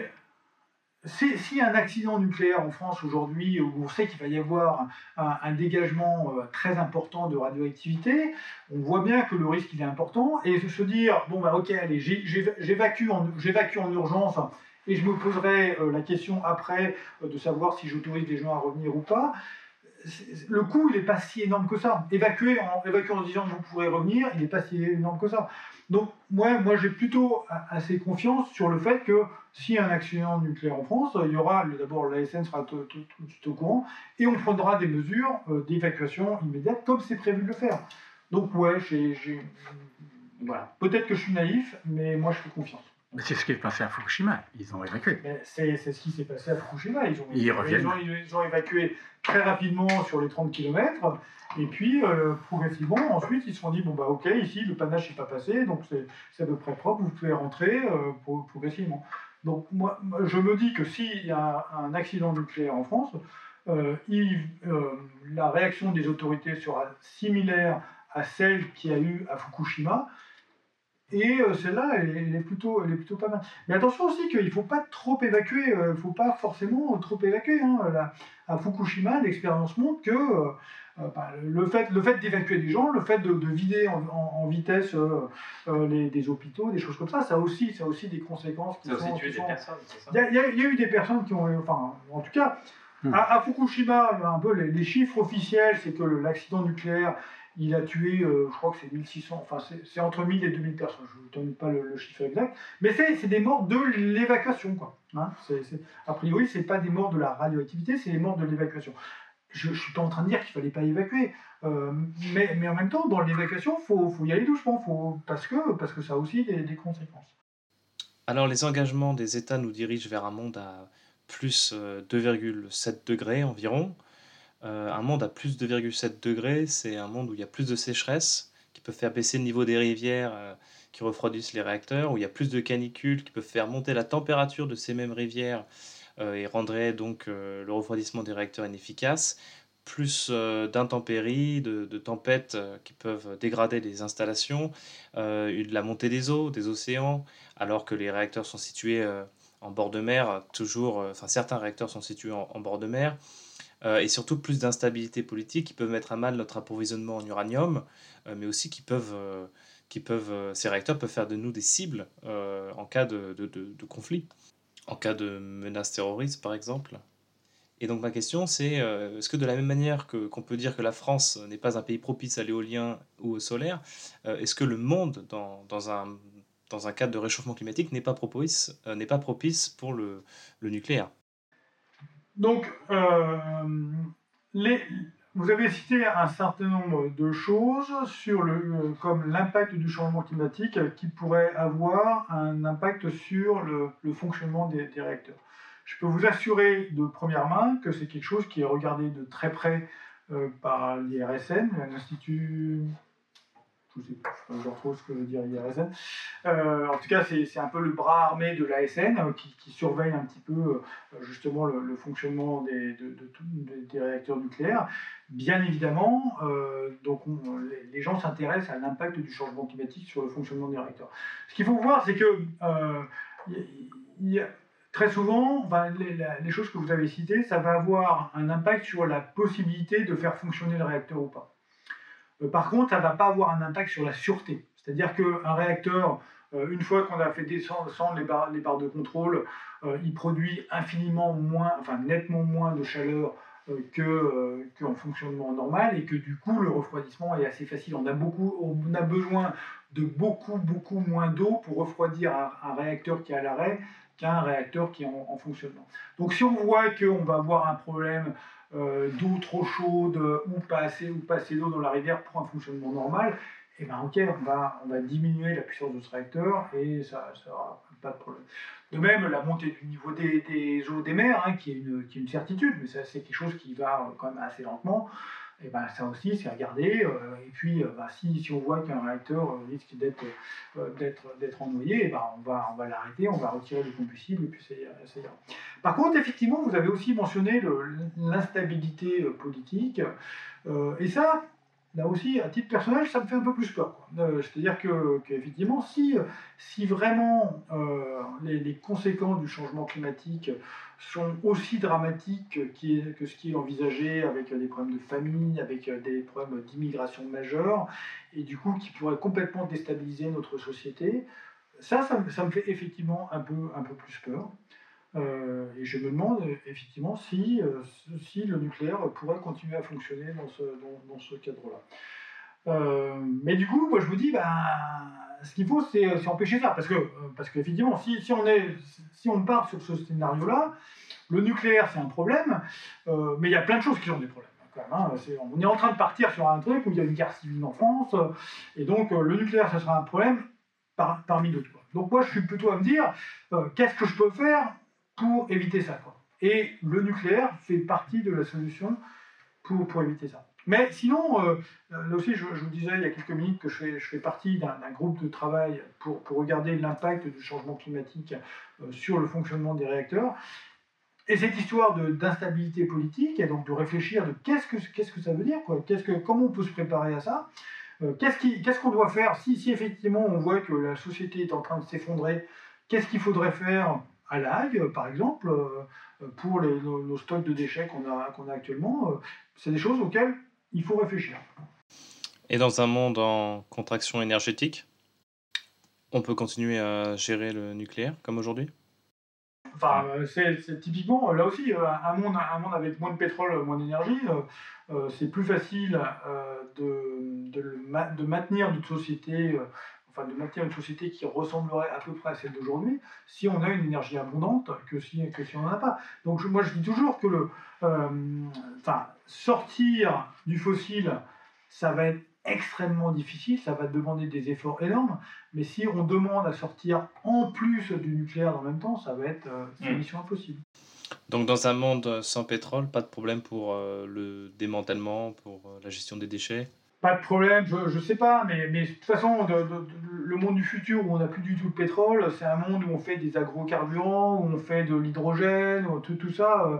s'il a un accident nucléaire en France aujourd'hui, où on sait qu'il va y avoir un, dégagement euh, très important de radioactivité, on voit bien que le risque il est important, et se dire, bon bah ok, allez, j'évacue en, en, urgence, et je me poserai euh, la question après euh, de savoir si j'autorise les gens à revenir ou pas, le coût, il n'est pas si énorme que ça. Évacuer en, évacuer en disant vous pourrez revenir, il n'est pas si énorme que ça. Donc, moi, moi j'ai plutôt assez confiance sur le fait que s'il y a un accident nucléaire en France, il y aura, d'abord, l'ASN sera tout, au courant, et on prendra des mesures euh, d'évacuation immédiate, comme c'est prévu de le faire. Donc, ouais, j'ai. Voilà. Peut-être que je suis naïf, mais moi, je fais confiance. C'est ce qui est passé à Fukushima, ils ont évacué. C'est ce qui s'est passé à Fukushima, ils ont, ils, ils, ont, ils ont, évacué très rapidement sur les 30 km, et puis euh, progressivement, ensuite, ils se sont dit, bon bah ok, ici le panache n'est pas passé, donc c'est à peu près propre, vous pouvez rentrer euh, progressivement. Donc moi, je me dis que s'il y a un accident nucléaire en France, euh, la réaction des autorités sera similaire à celle qu'il y a eu à Fukushima, et celle-là, elle, est plutôt, elle est plutôt pas mal. Mais attention aussi qu'il ne faut pas trop évacuer, il ne faut pas forcément trop évacuer. Hein. à Fukushima, l'expérience montre que euh, euh, bah, le fait, le fait d'évacuer des gens, le fait de, vider en, vitesse les, des hôpitaux, des choses comme ça, ça a aussi, ça aussi des conséquences. Qui ça a aussi tué des personnes, c'est ça? Il y, a eu des personnes qui ont. Enfin, en tout cas, hmm. à, Fukushima, un peu les, les chiffres officiels, c'est que l'accident nucléaire il a tué, euh, je crois que c'est 1600, enfin c'est entre 1000 et 2000 personnes, je ne vous donne pas le, chiffre exact, mais c'est des morts de l'évacuation, quoi. Hein a priori, ce n'est pas des morts de la radioactivité, c'est des morts de l'évacuation. Je ne suis pas en train de dire qu'il ne fallait pas évacuer, euh, mais, mais, en même temps, dans l'évacuation, il faut, faut, y aller doucement, faut, parce, que, parce que ça a aussi des, conséquences. Alors, les engagements des États nous dirigent vers un monde à plus 2,7 euh, degrés environ. Euh, un monde à plus de 2,7 degrés, c'est un monde où il y a plus de sécheresse, qui peut faire baisser le niveau des rivières qui refroidissent les réacteurs, où il y a plus de canicules qui peuvent faire monter la température de ces mêmes rivières et rendraient donc le refroidissement des réacteurs inefficace, plus d'intempéries, de, de, tempêtes qui peuvent dégrader les installations, la montée des eaux, des océans, alors que les réacteurs sont situés en bord de mer, toujours, enfin certains réacteurs sont situés en bord de mer, euh, et surtout plus d'instabilité politique qui peuvent mettre à mal notre approvisionnement en uranium, euh, mais aussi qui peuvent, euh, qui peuvent, ces réacteurs peuvent faire de nous des cibles en cas de, de, de, conflit, en cas de menace terroriste par exemple. Et donc ma question c'est, est-ce que de la même manière que, qu'on peut dire que la France n'est pas un pays propice à l'éolien ou au solaire, est-ce que le monde, dans, dans, un, dans un cadre de réchauffement climatique, n'est pas propice, n'est pas propice pour le, le nucléaire? Donc, euh, les, vous avez cité un certain nombre de choses sur le, comme l'impact du changement climatique qui pourrait avoir un impact sur le, fonctionnement des, réacteurs. Je peux vous assurer de première main que c'est quelque chose qui est regardé de très près euh, par l'IRSN, l'Institut je sais pas, retrouve ce que veut dire IRSN. Euh, en tout cas, c'est un peu le bras armé de l'ASN euh, qui, surveille un petit peu euh, justement le, fonctionnement des, de, des, réacteurs nucléaires. Bien évidemment, donc les, gens s'intéressent à l'impact du changement climatique sur le fonctionnement des réacteurs. Ce qu'il faut voir, c'est que très souvent, les, les, choses que vous avez citées, ça va avoir un impact sur la possibilité de faire fonctionner le réacteur ou pas. Euh, par contre, ça ne va pas avoir un impact sur la sûreté. C'est-à-dire qu'un réacteur, euh, une fois qu'on a fait descendre les barres, de contrôle, euh, il produit infiniment moins, enfin nettement moins de chaleur qu'en fonctionnement normal et que du coup le refroidissement est assez facile. On a, beaucoup, on a besoin de beaucoup, beaucoup moins d'eau pour refroidir un, réacteur qui est à l'arrêt qu'un réacteur qui est en, en, fonctionnement. Donc si on voit qu'on va avoir un problème euh, d'eau trop chaude ou pas assez, ou pas d'eau dans la rivière pour un fonctionnement normal, et eh ben ok, on va, on va diminuer la puissance de ce réacteur et ça n'aura pas de problème. De même, la montée du niveau des, eaux des mers, hein, qui, est une, qui, est une, certitude, mais c'est quelque chose qui va quand même assez lentement et ben, ça aussi, c'est regardé. Euh, et puis, euh, bah, si, si, on voit qu'un réacteur euh, risque d'être d'être ennoyé, et ben, on va, on va l'arrêter, on va retirer le combustible, et puis ça ira. Par contre, effectivement, vous avez aussi mentionné l'instabilité politique. et ça, là aussi, à titre personnel, ça me fait un peu plus peur. C'est-à-dire qu'effectivement, si, si vraiment les, les, conséquences du changement climatique sont aussi dramatiques que ce qui est envisagé avec des problèmes de famine, avec des problèmes d'immigration majeure, et du coup qui pourraient complètement déstabiliser notre société. Ça, ça, me fait effectivement un peu, un peu plus peur. Euh, et je me demande effectivement si, euh, si le nucléaire pourrait continuer à fonctionner dans ce, cadre-là. Euh, mais du coup, moi je vous dis, ben, ce qu'il faut, c'est empêcher ça. Parce que, parce qu'effectivement, si, on est, part sur ce scénario-là, le nucléaire, c'est un problème, euh, mais il y a plein de choses qui sont des problèmes. Hein. on est en train de partir sur un truc où il y a une guerre civile en France, euh, et donc euh, le nucléaire, ça sera un problème parmi d'autres. Donc moi, je suis plutôt à me dire, qu'est-ce que je peux faire pour éviter ça Et le nucléaire fait partie de la solution pour, pour éviter ça. Mais sinon, là aussi, je, vous disais il y a quelques minutes que je fais, je fais partie d'un groupe de travail pour, pour regarder l'impact du changement climatique sur le fonctionnement des réacteurs. Et cette histoire d'instabilité politique, et donc de réfléchir de qu'est-ce que, que ça veut dire, quoi, que, comment on peut se préparer à ça, euh, qu'est-ce qu'on doit faire si, si effectivement on voit que la société est en train de s'effondrer, qu'est-ce qu'il faudrait faire à l'AG, par exemple, euh, pour les, nos, stocks de déchets qu'on a, qu'on a actuellement. Euh, c'est des choses auxquelles il faut réfléchir. Et dans un monde en contraction énergétique, on peut continuer à gérer le nucléaire comme aujourd'hui? Enfin, euh, c'est typiquement, là aussi, un monde, un monde avec moins de pétrole, moins d'énergie, c'est plus facile de, de, maintenir une société, enfin de maintenir une société qui ressemblerait à peu près à celle d'aujourd'hui, si on a une énergie abondante que si, que si on n'en a pas. Donc moi je dis toujours que le, enfin, sortir du fossile, ça va être extrêmement difficile, ça va demander des efforts énormes, mais si on demande à sortir en plus du nucléaire le même temps, ça va être euh, une hmm. mission impossible. Donc dans un monde sans pétrole, pas de problème pour euh, le démantèlement, pour euh, la gestion des déchets? Pas de problème, je ne sais pas, mais, mais de toute façon, le monde du futur où on n'a plus du tout de pétrole, c'est un monde où on fait des agrocarburants, où on fait de l'hydrogène, tout, tout ça. Euh,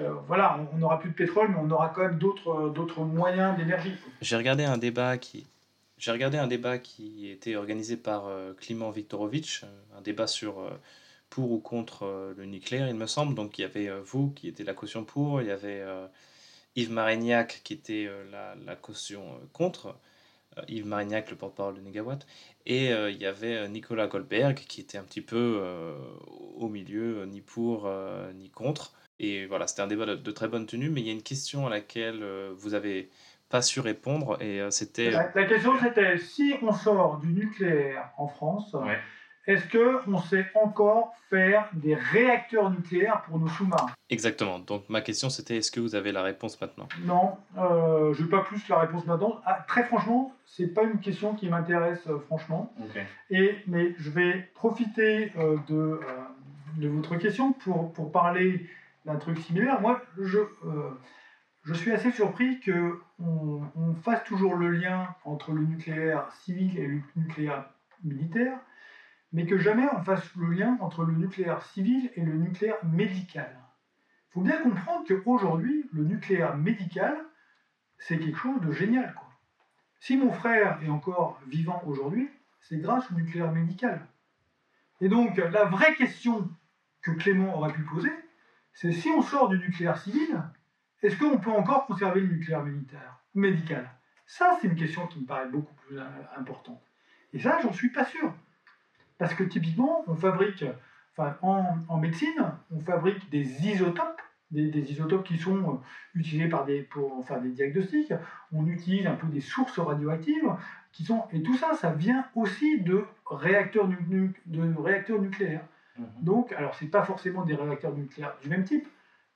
euh, voilà, on n'aura plus de pétrole, mais on aura quand même d'autres moyens d'énergie. J'ai regardé un débat qui. J'ai regardé un débat qui était organisé par euh, Kliment Viktorovitch, un débat sur pour ou contre le nucléaire, il me semble. Donc il y avait vous qui était la caution pour, il y avait Yves Marignac, qui était euh, la, caution euh, contre, euh, Yves Marignac, le porte-parole de Negawatt, et il y avait Nicolas Goldberg, qui était un petit peu au milieu, ni pour ni contre. Et voilà, c'était un débat de, très bonne tenue, mais il y a une question à laquelle vous avez pas su répondre, et c'était... La, question c'était, si on sort du nucléaire en France, est-ce qu'on sait encore faire des réacteurs nucléaires pour nos sous-marins? Exactement. Donc ma question c'était est-ce que vous avez la réponse maintenant? Non, euh, je n'ai pas plus la réponse maintenant. Ah, très franchement, c'est pas une question qui m'intéresse euh, franchement. Et, mais je vais profiter euh, de, de votre question pour, pour parler d'un truc similaire. Moi, je, je suis assez surpris qu'on on fasse toujours le lien entre le nucléaire civil et le nucléaire militaire mais que jamais on fasse le lien entre le nucléaire civil et le nucléaire médical. Il faut bien comprendre qu'aujourd'hui, le nucléaire médical, c'est quelque chose de génial. Si mon frère est encore vivant aujourd'hui, c'est grâce au nucléaire médical. Et donc, la vraie question que Clément aurait pu poser, c'est si on sort du nucléaire civil, est-ce qu'on peut encore conserver le nucléaire militaire, médical? Ça, c'est une question qui me paraît beaucoup plus importante. Et ça, j'en suis pas sûr. Parce que typiquement, on fabrique, enfin, en, médecine, on fabrique des isotopes, des, isotopes qui sont euh, utilisés par des, pour faire des diagnostics. On utilise un peu des sources radioactives qui sont, et tout ça, ça vient aussi de réacteurs, de réacteurs nucléaires. Mhm. Donc, alors, c'est pas forcément des réacteurs nucléaires du même type,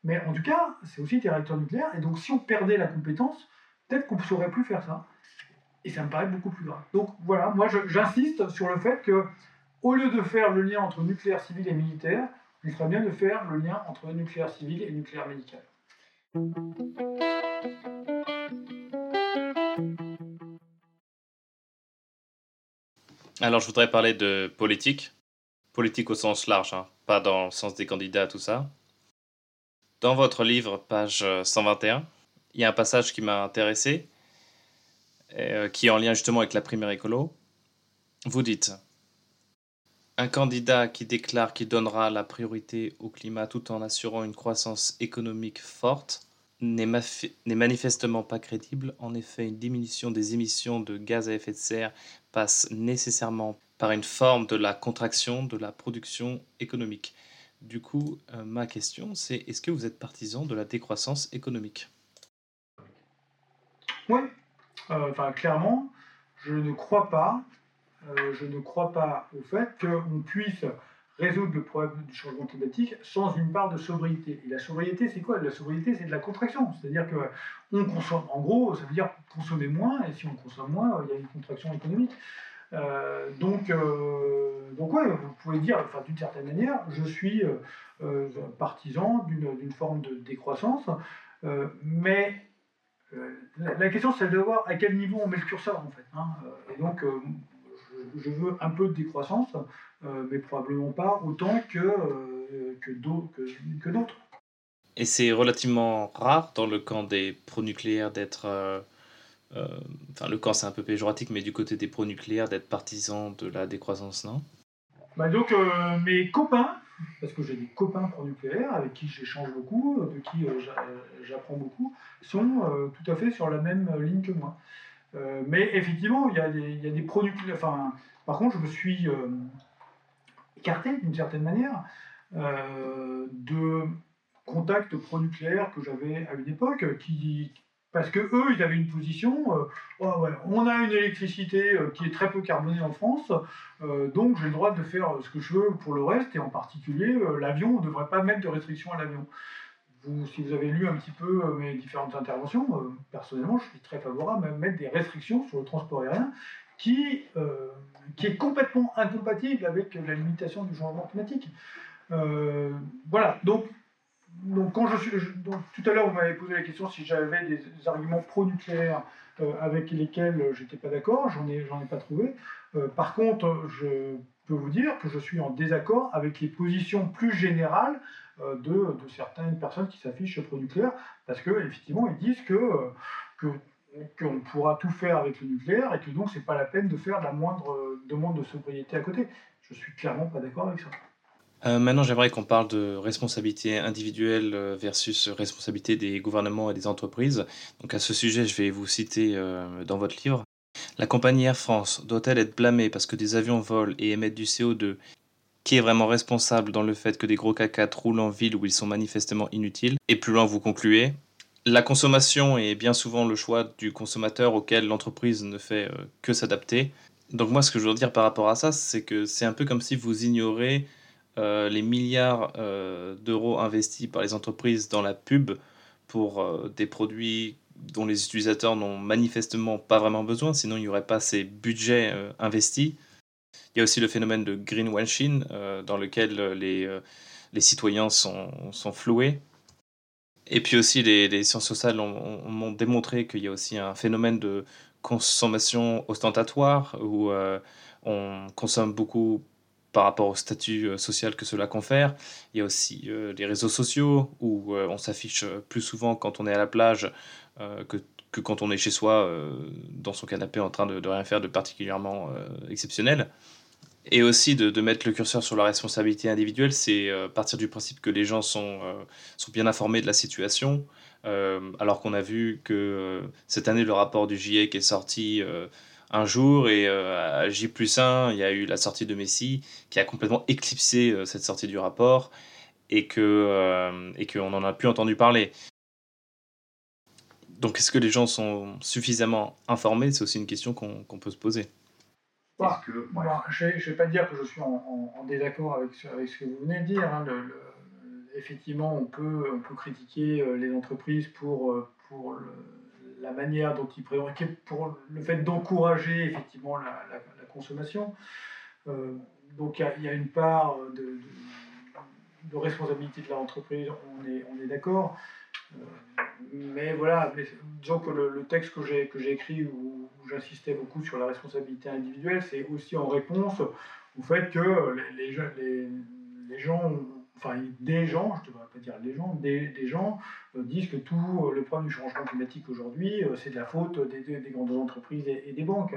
mais en tout cas, c'est aussi des réacteurs nucléaires. Et donc, si on perdait la compétence, peut-être qu'on ne saurait plus faire ça. Et ça me paraît beaucoup plus grave. Donc voilà, moi j'insiste sur le fait que au lieu de faire le lien entre nucléaire civil et militaire, il serait bien de faire le lien entre nucléaire civil et nucléaire médical. Alors je voudrais parler de politique. Politique au sens large, hein, pas dans le sens des candidats, tout ça. Dans votre livre, page 121, il y a un passage qui m'a intéressé, euh, qui est en lien justement avec la primaire écolo. Vous dites un candidat qui déclare qu'il donnera la priorité au climat tout en assurant une croissance économique forte n'est manifestement pas crédible. En effet, une diminution des émissions de gaz à effet de serre passe nécessairement par une forme de la contraction de la production économique. Du coup, euh, ma question, c'est est-ce que vous êtes partisan de la décroissance économique? Oui, euh, enfin clairement, je ne crois pas euh, je ne crois pas au fait qu'on puisse résoudre le problème du changement climatique sans une part de sobriété. Et la sobriété, c'est quoi? La sobriété, c'est de la contraction. C'est-à-dire que on consomme, en gros, ça veut dire consommer moins, et si on consomme moins, il y a une contraction économique. Euh, donc, euh, donc ouais, vous pouvez dire, enfin, d'une certaine manière, je suis partisan d'une forme de décroissance, mais la, question, c'est de voir à quel niveau on met le curseur, en fait. Hein. Et donc, je veux un peu de décroissance, euh, mais probablement pas autant que, euh, que d'autres. Et c'est relativement rare dans le camp des pro-nucléaires d'être. Euh, enfin, le camp c'est un peu péjoratif, mais du côté des pro-nucléaires d'être partisan de la décroissance, non? Bah Donc, mes copains, parce que j'ai des copains pro-nucléaires avec qui j'échange beaucoup, de qui j'apprends beaucoup, sont tout à fait sur la même ligne que moi. Euh, mais effectivement, il y a des, y produits. Enfin, par contre, je me suis euh, écarté d'une certaine manière euh, de contacts pro-nucléaires que j'avais à une époque, parce que eux, ils avaient une position. Oh on a une électricité qui est très peu carbonée en France, donc j'ai le droit de faire ce que je veux pour le reste, et en particulier l'avion, on ne devrait pas mettre de restrictions à l'avion si vous avez lu un petit peu euh, mes différentes interventions, euh, personnellement, je suis très favorable à mettre des restrictions sur le transport aérien qui, euh, est complètement incompatible avec la limitation du changement climatique. voilà, donc, donc quand je suis. tout à l'heure, vous m'avez posé la question si j'avais des, arguments pro-nucléaires avec lesquels j'étais pas d'accord, j'en ai, j'en ai pas trouvé. par contre, je peux vous dire que je suis en désaccord avec les positions plus générales de, de, certaines personnes qui s'affichent pro-nucléaire, parce qu'effectivement, ils disent que, euh, qu'on pourra tout faire avec le nucléaire et que donc c'est pas la peine de faire la moindre demande de sobriété à côté. Je suis clairement pas d'accord avec ça. Euh, maintenant, j'aimerais qu'on parle de responsabilité individuelle versus responsabilité des gouvernements et des entreprises. Donc à ce sujet, je vais vous citer dans votre livre. La compagnie Air France doit-elle être blâmée parce que des avions volent et émettent du CO2 qui est vraiment responsable dans le fait que des gros caca roulent en ville où ils sont manifestement inutiles. Et plus loin, vous concluez. La consommation est bien souvent le choix du consommateur auquel l'entreprise ne fait euh, que s'adapter. Donc moi, ce que je veux dire par rapport à ça, c'est que c'est un peu comme si vous ignorez euh, les milliards euh, d'euros investis par les entreprises dans la pub pour des produits dont les utilisateurs n'ont manifestement pas vraiment besoin, sinon il n'y aurait pas ces budgets investis. Il y a aussi le phénomène de greenwashing, dans lequel les, les citoyens sont, sont, floués. Et puis aussi, les, les sciences sociales ont, ont démontré qu'il y a aussi un phénomène de consommation ostentatoire, où on consomme beaucoup par rapport au statut euh, social que cela confère. Il y a aussi euh, les réseaux sociaux où euh, on s'affiche plus souvent quand on est à la plage que, que, quand on est chez soi dans son canapé en train de, de rien faire de particulièrement exceptionnel. Et aussi de, de, mettre le curseur sur la responsabilité individuelle, c'est partir du principe que les gens sont, sont bien informés de la situation, alors qu'on a vu que cette année le rapport du GIEC est sorti un jour et euh, à J plus 1, il y a eu la sortie de Messi qui a complètement éclipsé euh, cette sortie du rapport et que euh, qu'on n'en a plus entendu parler. Donc est-ce que les gens sont suffisamment informés? C'est aussi une question qu'on peut se poser. Bah, bah, je ne vais pas dire que je suis en, désaccord avec, avec, ce que vous venez de dire. Hein. effectivement, on peut, on peut critiquer les entreprises pour, pour le, la manière dont il prévoit, pour le fait d'encourager effectivement la, consommation. Euh, donc il y, a une part de, responsabilité de l'entreprise, on est, on est d'accord. Euh, mais voilà, disons que le, texte que j'ai, que j'ai écrit où, j'insistais beaucoup sur la responsabilité individuelle, c'est aussi en réponse au fait que les, les, les gens enfin des gens, je ne devrais pas dire les gens, des, gens euh, disent que tout euh, le problème du changement climatique aujourd'hui, euh, c'est de la faute des, des, grandes entreprises et, des banques.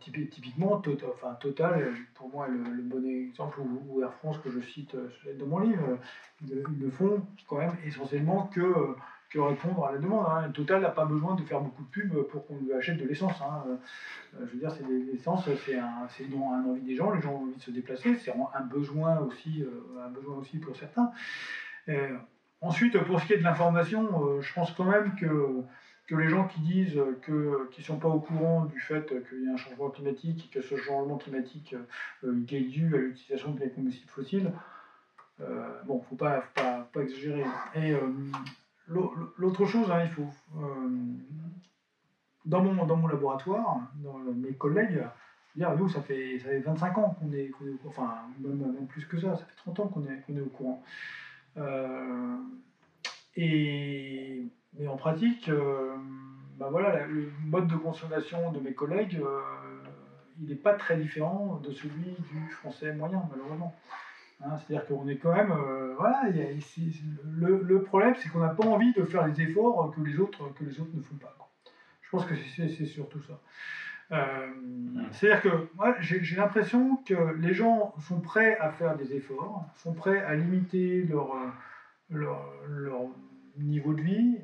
typiquement, Total, enfin, Total, pour moi, le, le bon exemple, ou, Air France que je cite dans mon livre, ils ne font quand même essentiellement que répondre à la demande. Hein. Total n'a pas besoin de faire beaucoup de pubs pour qu'on lui achète de l'essence. Hein. Euh, je veux dire, l'essence, c'est un, un envie des gens, les gens ont envie de se déplacer, c'est un besoin aussi, euh, un besoin aussi pour certains. Euh, ensuite, pour ce qui est de l'information, je pense quand même que, que les gens qui disent que, qui sont pas au courant du fait qu'il y a un changement climatique et que ce changement climatique est dû à l'utilisation des combustibles fossiles, bon, il ne faut pas, pas, pas, exagérer. Et L'autre chose, hein, il faut. Euh, dans, mon, dans mon laboratoire, dans mes collègues, dire, nous, ça fait, ça fait 25 ans qu'on est, Enfin, même, plus que ça, ça fait 30 ans qu'on est, est au courant. Euh, et, mais en pratique, euh, bah voilà, le mode de consommation de mes collègues, il n'est pas très différent de celui du français moyen, malheureusement. Hein, c'est-à-dire qu'on est quand même. Euh, voilà, le, problème, c'est qu'on n'a pas envie de faire les efforts que les autres, que les autres ne font pas. Je pense que c'est surtout ça. Euh, c'est-à-dire que moi, j'ai l'impression que les gens sont prêts à faire des efforts, sont prêts à limiter leur, leur, niveau de vie,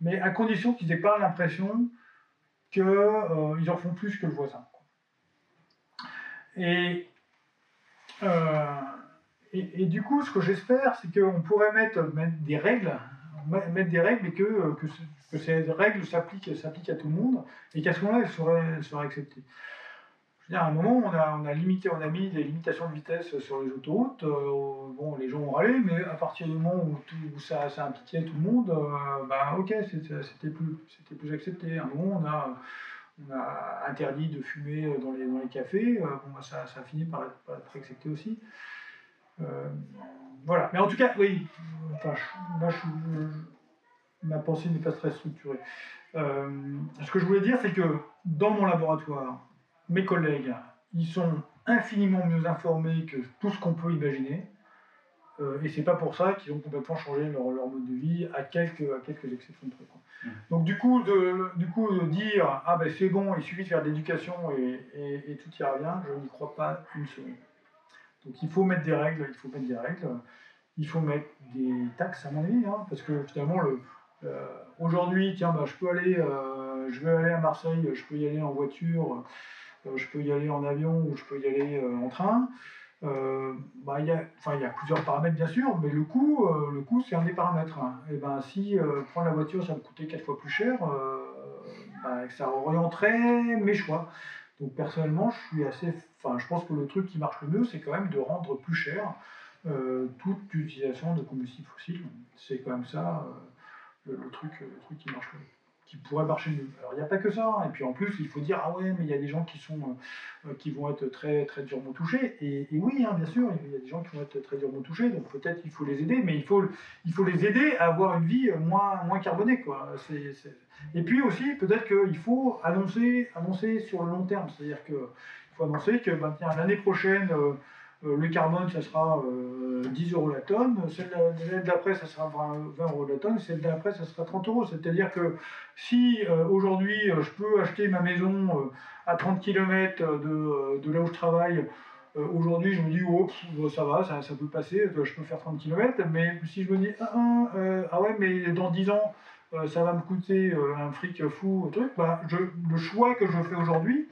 mais à condition qu'ils n'aient pas l'impression qu'ils euh, en font plus que le voisin. Et. Et, du coup, ce que j'espère, c'est qu'on pourrait mettre, des règles, mettre des règles et que, que, ces règles s'appliquent, à tout le monde et qu'à ce moment-là, elles seraient, acceptées. Je veux dire, à un moment, on a, on a, limité, on a mis des limitations de vitesse sur les autoroutes. Euh, bon, les gens ont râlé, mais à partir du moment où, ça, ça, impliquait tout le monde, euh, bah, ok, c'était plus, plus accepté. À un moment, on a, on a interdit de fumer dans les, dans les cafés. Euh, bon, bah, ça, ça a fini par être accepté aussi. Euh, voilà. Mais en tout cas, oui, enfin, moi, ma pensée n'est pas très structurée. Euh, ce que je voulais dire, c'est que dans mon laboratoire, mes collègues, ils sont infiniment mieux informés que tout ce qu'on peut imaginer. Euh, et c'est pas pour ça qu'ils ont complètement changé leur, mode de vie, à quelques, à quelques exceptions de trucs. Mmh. Donc du coup, de, du coup, de dire ah ben c'est bon, il suffit de faire de l'éducation et, et, et, tout ira bien, je n'y crois pas une seconde. Donc il faut mettre des règles, il faut mettre des règles, il faut mettre des taxes à mon avis, hein, parce que finalement le, euh, aujourd'hui, tiens, bah, je peux aller, euh, je aller à Marseille, je peux y aller en voiture, euh, je peux y aller en avion ou je peux y aller en train. bah, il, y a, plusieurs paramètres bien sûr, mais le coût, le coût c'est un des paramètres. Hein. Et ben si prendre la voiture ça me coûtait quatre fois plus cher, bah, ça orienterait mes choix. Donc personnellement, je suis assez, enfin, je pense que le truc qui marche le mieux, c'est quand même de rendre plus cher euh, toute utilisation de combustibles fossiles. C'est quand même ça euh, le, truc, le truc qui marche le mieux qui pourrait marcher mieux. Alors il n'y a pas que ça, hein. et puis en plus il faut dire ah ouais mais il y a des gens qui sont euh, qui vont être très très durement touchés et, oui hein, bien sûr il y a des gens qui vont être très durement touchés donc peut-être qu'il faut les aider mais il faut il faut les aider à avoir une vie moins moins carbonée quoi. Et puis aussi peut-être qu'il faut annoncer annoncer sur le long terme c'est-à-dire que il faut annoncer que ben, l'année prochaine euh, euh, le carbone, ça sera 10 euh, euros la tonne. Celle d'après, ça sera 20 euros la tonne. Celle d'après, ça sera 30 euros. C'est-à-dire que si euh, aujourd'hui, je peux acheter ma maison à 30 km de, là où je travaille, aujourd'hui, je me dis, oh, ça va, ça, peut passer, je peux faire 30 km. Mais si je me dis, ah, ah, ah ouais, mais dans 10 ans, ça va me coûter un fric fou, truc, bah, le choix que je fais aujourd'hui,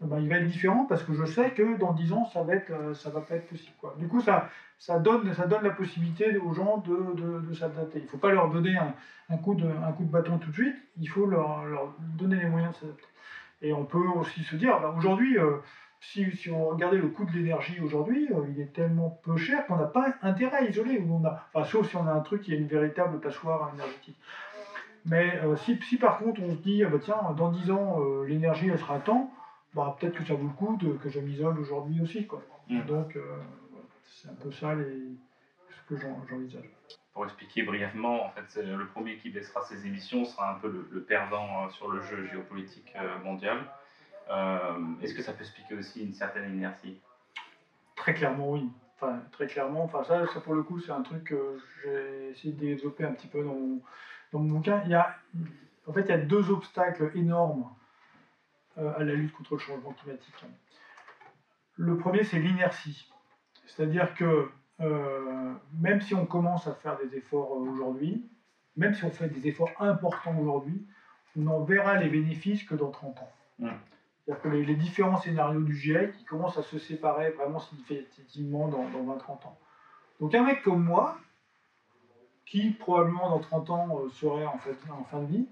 ben, il va être différent parce que je sais que dans 10 ans, ça va euh, va pas être possible. Quoi. Du coup, ça, ça, donne, ça donne la possibilité aux gens de, de, s'adapter. Il ne faut pas leur donner un, un, coup de, un coup de bâton tout de suite, il faut leur, donner les moyens de s'adapter. Et on peut aussi se dire, ben, aujourd'hui, euh, si, si, on regardait le coût de l'énergie aujourd'hui, euh, il est tellement peu cher qu'on n'a pas intérêt à isoler. Où on a, enfin, sauf si on a un truc qui est une véritable passoire énergétique. Mais si, si, par contre on se dit, ah, bah, tiens, dans 10 ans, l'énergie elle sera à temps, bah, peut-être que ça vaut le coup de, que je m'isole aujourd'hui aussi. Quoi. Mm. Donc, euh, c'est un peu ça les, ce que j'envisage. Pour expliquer brièvement, en fait, le premier qui baissera ses émissions sera un peu le, perdant euh, sur le jeu géopolitique euh, mondial. Est-ce que ça peut expliquer aussi une certaine inertie? Très clairement, oui. Enfin, très clairement, enfin, ça, ça pour le coup, c'est un truc que j'ai essayé de développer un petit peu dans mon, dans mon bouquin. Il y a, en fait, il y a deux obstacles énormes à la lutte contre le changement climatique. Le premier, c'est l'inertie. C'est-à-dire que euh, même si on commence à faire des efforts euh, aujourd'hui, même si on fait des efforts importants aujourd'hui, on n'en verra les bénéfices que dans 30 ans. C'est-à-dire que les, différents scénarios du GIEC ils commencent à se séparer vraiment significativement dans, dans 20-30 ans. Donc un mec comme moi, qui probablement dans 30 ans serait en, fait, en fin de vie,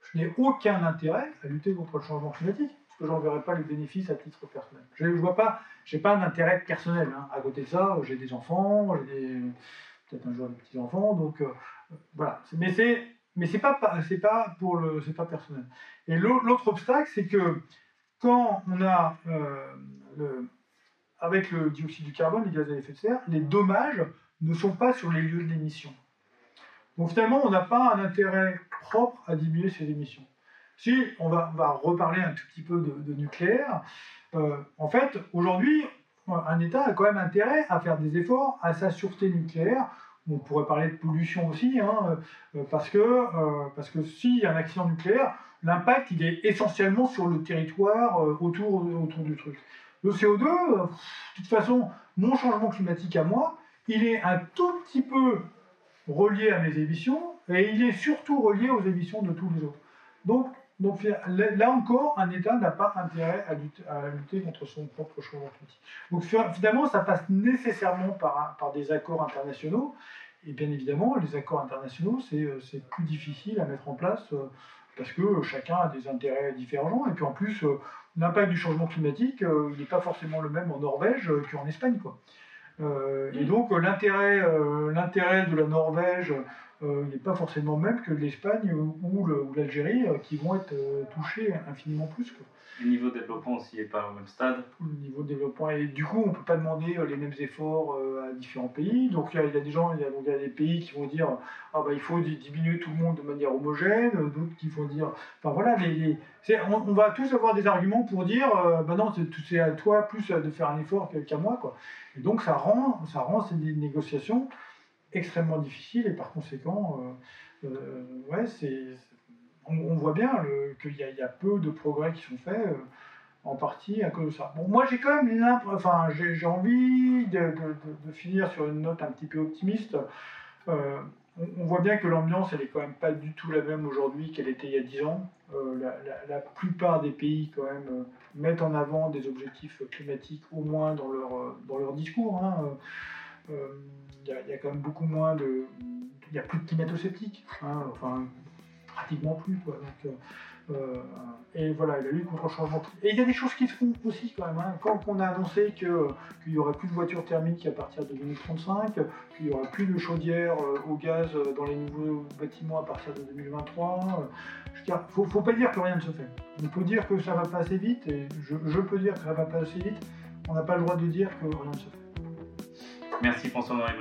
je n'ai aucun intérêt à lutter contre le changement climatique, parce que je n'en verrai pas les bénéfices à titre personnel. Je ne vois pas, j'ai pas d'intérêt personnel. Hein. À côté de ça, j'ai des enfants, j'ai peut-être un jour des petits-enfants, donc euh, voilà. Mais c'est mais c'est pas c'est pas pas personnel. Et l'autre obstacle, c'est que quand on a euh, avec le dioxyde du carbone, les gaz à effet de serre, les dommages ne sont pas sur les lieux de l'émission. Donc finalement, on n'a pas un intérêt propre à diminuer ces émissions. Si on va, reparler un tout petit peu de, nucléaire, euh, en fait, aujourd'hui, un État a quand même intérêt à faire des efforts à sa sûreté nucléaire. On pourrait parler de pollution aussi, hein, euh, parce que, euh, que s'il y a un accident nucléaire, l'impact il est essentiellement sur le territoire autour, autour du truc. Le CO2, de toute façon, mon changement climatique à moi, il est un tout petit peu relié à mes émissions, et il est surtout relié aux émissions de tous les autres. Donc, donc là encore, un État n'a pas intérêt à lutter, contre son propre changement climatique. Donc finalement, ça passe nécessairement par, par des accords internationaux, et bien évidemment, les accords internationaux, c'est euh, plus difficile à mettre en place euh, parce que chacun a des intérêts différents, et puis en plus, euh, l'impact du changement climatique, il n'est pas forcément le même en Norvège qu'en Espagne. Quoi. Et donc l'intérêt de la Norvège n'est pas forcément même que l'Espagne ou, l'Algérie qui vont être touchés infiniment plus. Le niveau de développement aussi n'est pas au même stade. Le niveau de développement et du coup on ne peut pas demander les mêmes efforts à différents pays. Donc il y, a des gens, il y il y a des pays qui vont dire ah bah il faut diminuer tout le monde de manière homogène, d'autres qui vont dire enfin voilà les, on, va tous avoir des arguments pour dire bah non c'est, à toi plus de faire un effort qu'à moi quoi. Et donc ça rend, ça rend ces négociations extrêmement difficiles et par conséquent, euh, euh, ouais, c'est, on, voit bien qu'il y, y, a peu de progrès qui sont faits, euh, en partie à cause de ça. Bon, moi j'ai quand même enfin, j'ai, envie de, finir sur une note un petit peu optimiste. On, voit bien que l'ambiance, elle est quand même pas du tout la même aujourd'hui qu'elle était il y a 10 ans. La, la, plupart des pays, quand même, mettent en avant des objectifs climatiques, au moins dans leur, dans leur discours. Hein. Euh, il y, a quand même beaucoup moins de. Il n'y a plus de climato-sceptiques. Hein. Enfin, pratiquement plus. Quoi. Donc, et voilà, la lutte contre le changement. Et il y a des choses qui se font aussi quand même. Hein. Quand on a annoncé qu'il n'y aurait plus de voitures thermiques à partir de 2035, qu'il n'y aurait plus de chaudières au gaz dans les nouveaux bâtiments à partir de 2023, il ne faut, faut, pas dire que rien ne se fait. On peut dire que ça va pas assez vite, et je, peux dire que ça va pas assez vite. On n'a pas le droit de dire que rien ne se fait. Merci François-Henri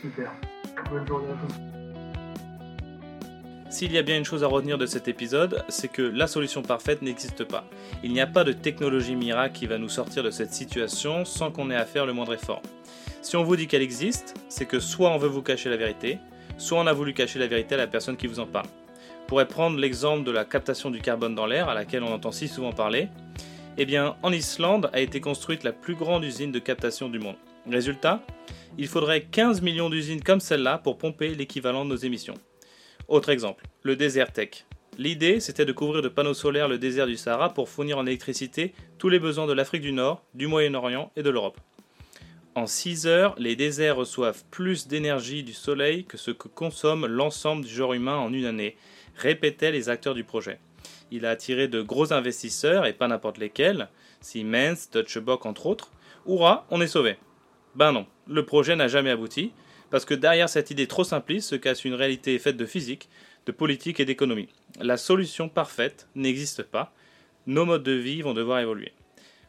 Super. Bonne journée à tous. S'il y a bien une chose à retenir de cet épisode, c'est que la solution parfaite n'existe pas. Il n'y a pas de technologie miracle qui va nous sortir de cette situation sans qu'on ait à faire le moindre effort. Si on vous dit qu'elle existe, c'est que soit on veut vous cacher la vérité, soit on a voulu cacher la vérité à la personne qui vous en parle pourrait prendre l'exemple de la captation du carbone dans l'air, à laquelle on entend si souvent parler. Eh bien, en Islande a été construite la plus grande usine de captation du monde. Résultat, il faudrait 15 millions d'usines comme celle-là pour pomper l'équivalent de nos émissions. Autre exemple, le désert tech. L'idée, c'était de couvrir de panneaux solaires le désert du Sahara pour fournir en électricité tous les besoins de l'Afrique du Nord, du Moyen-Orient et de l'Europe. En 6 heures, les déserts reçoivent plus d'énergie du soleil que ce que consomme l'ensemble du genre humain en une année, répétaient les acteurs du projet. Il a attiré de gros investisseurs, et pas n'importe lesquels, Siemens, Deutsche Bock entre autres. Hurrah, on est sauvé. Ben non, le projet n'a jamais abouti, parce que derrière cette idée trop simpliste se cache une réalité faite de physique, de politique et d'économie. La solution parfaite n'existe pas, nos modes de vie vont devoir évoluer.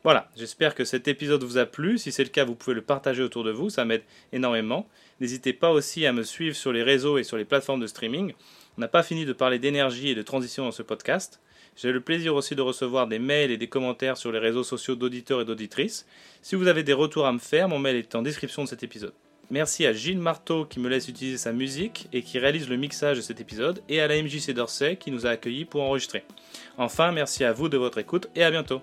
Voilà, j'espère que cet épisode vous a plu. Si c'est le cas, vous pouvez le partager autour de vous, ça m'aide énormément. N'hésitez pas aussi à me suivre sur les réseaux et sur les plateformes de streaming. On n'a pas fini de parler d'énergie et de transition dans ce podcast. J'ai le plaisir aussi de recevoir des mails et des commentaires sur les réseaux sociaux d'auditeurs et d'auditrices. Si vous avez des retours à me faire, mon mail est en description de cet épisode. Merci à Gilles Marteau qui me laisse utiliser sa musique et qui réalise le mixage de cet épisode, et à la MJC d'Orsay qui nous a accueillis pour enregistrer. Enfin, merci à vous de votre écoute et à bientôt.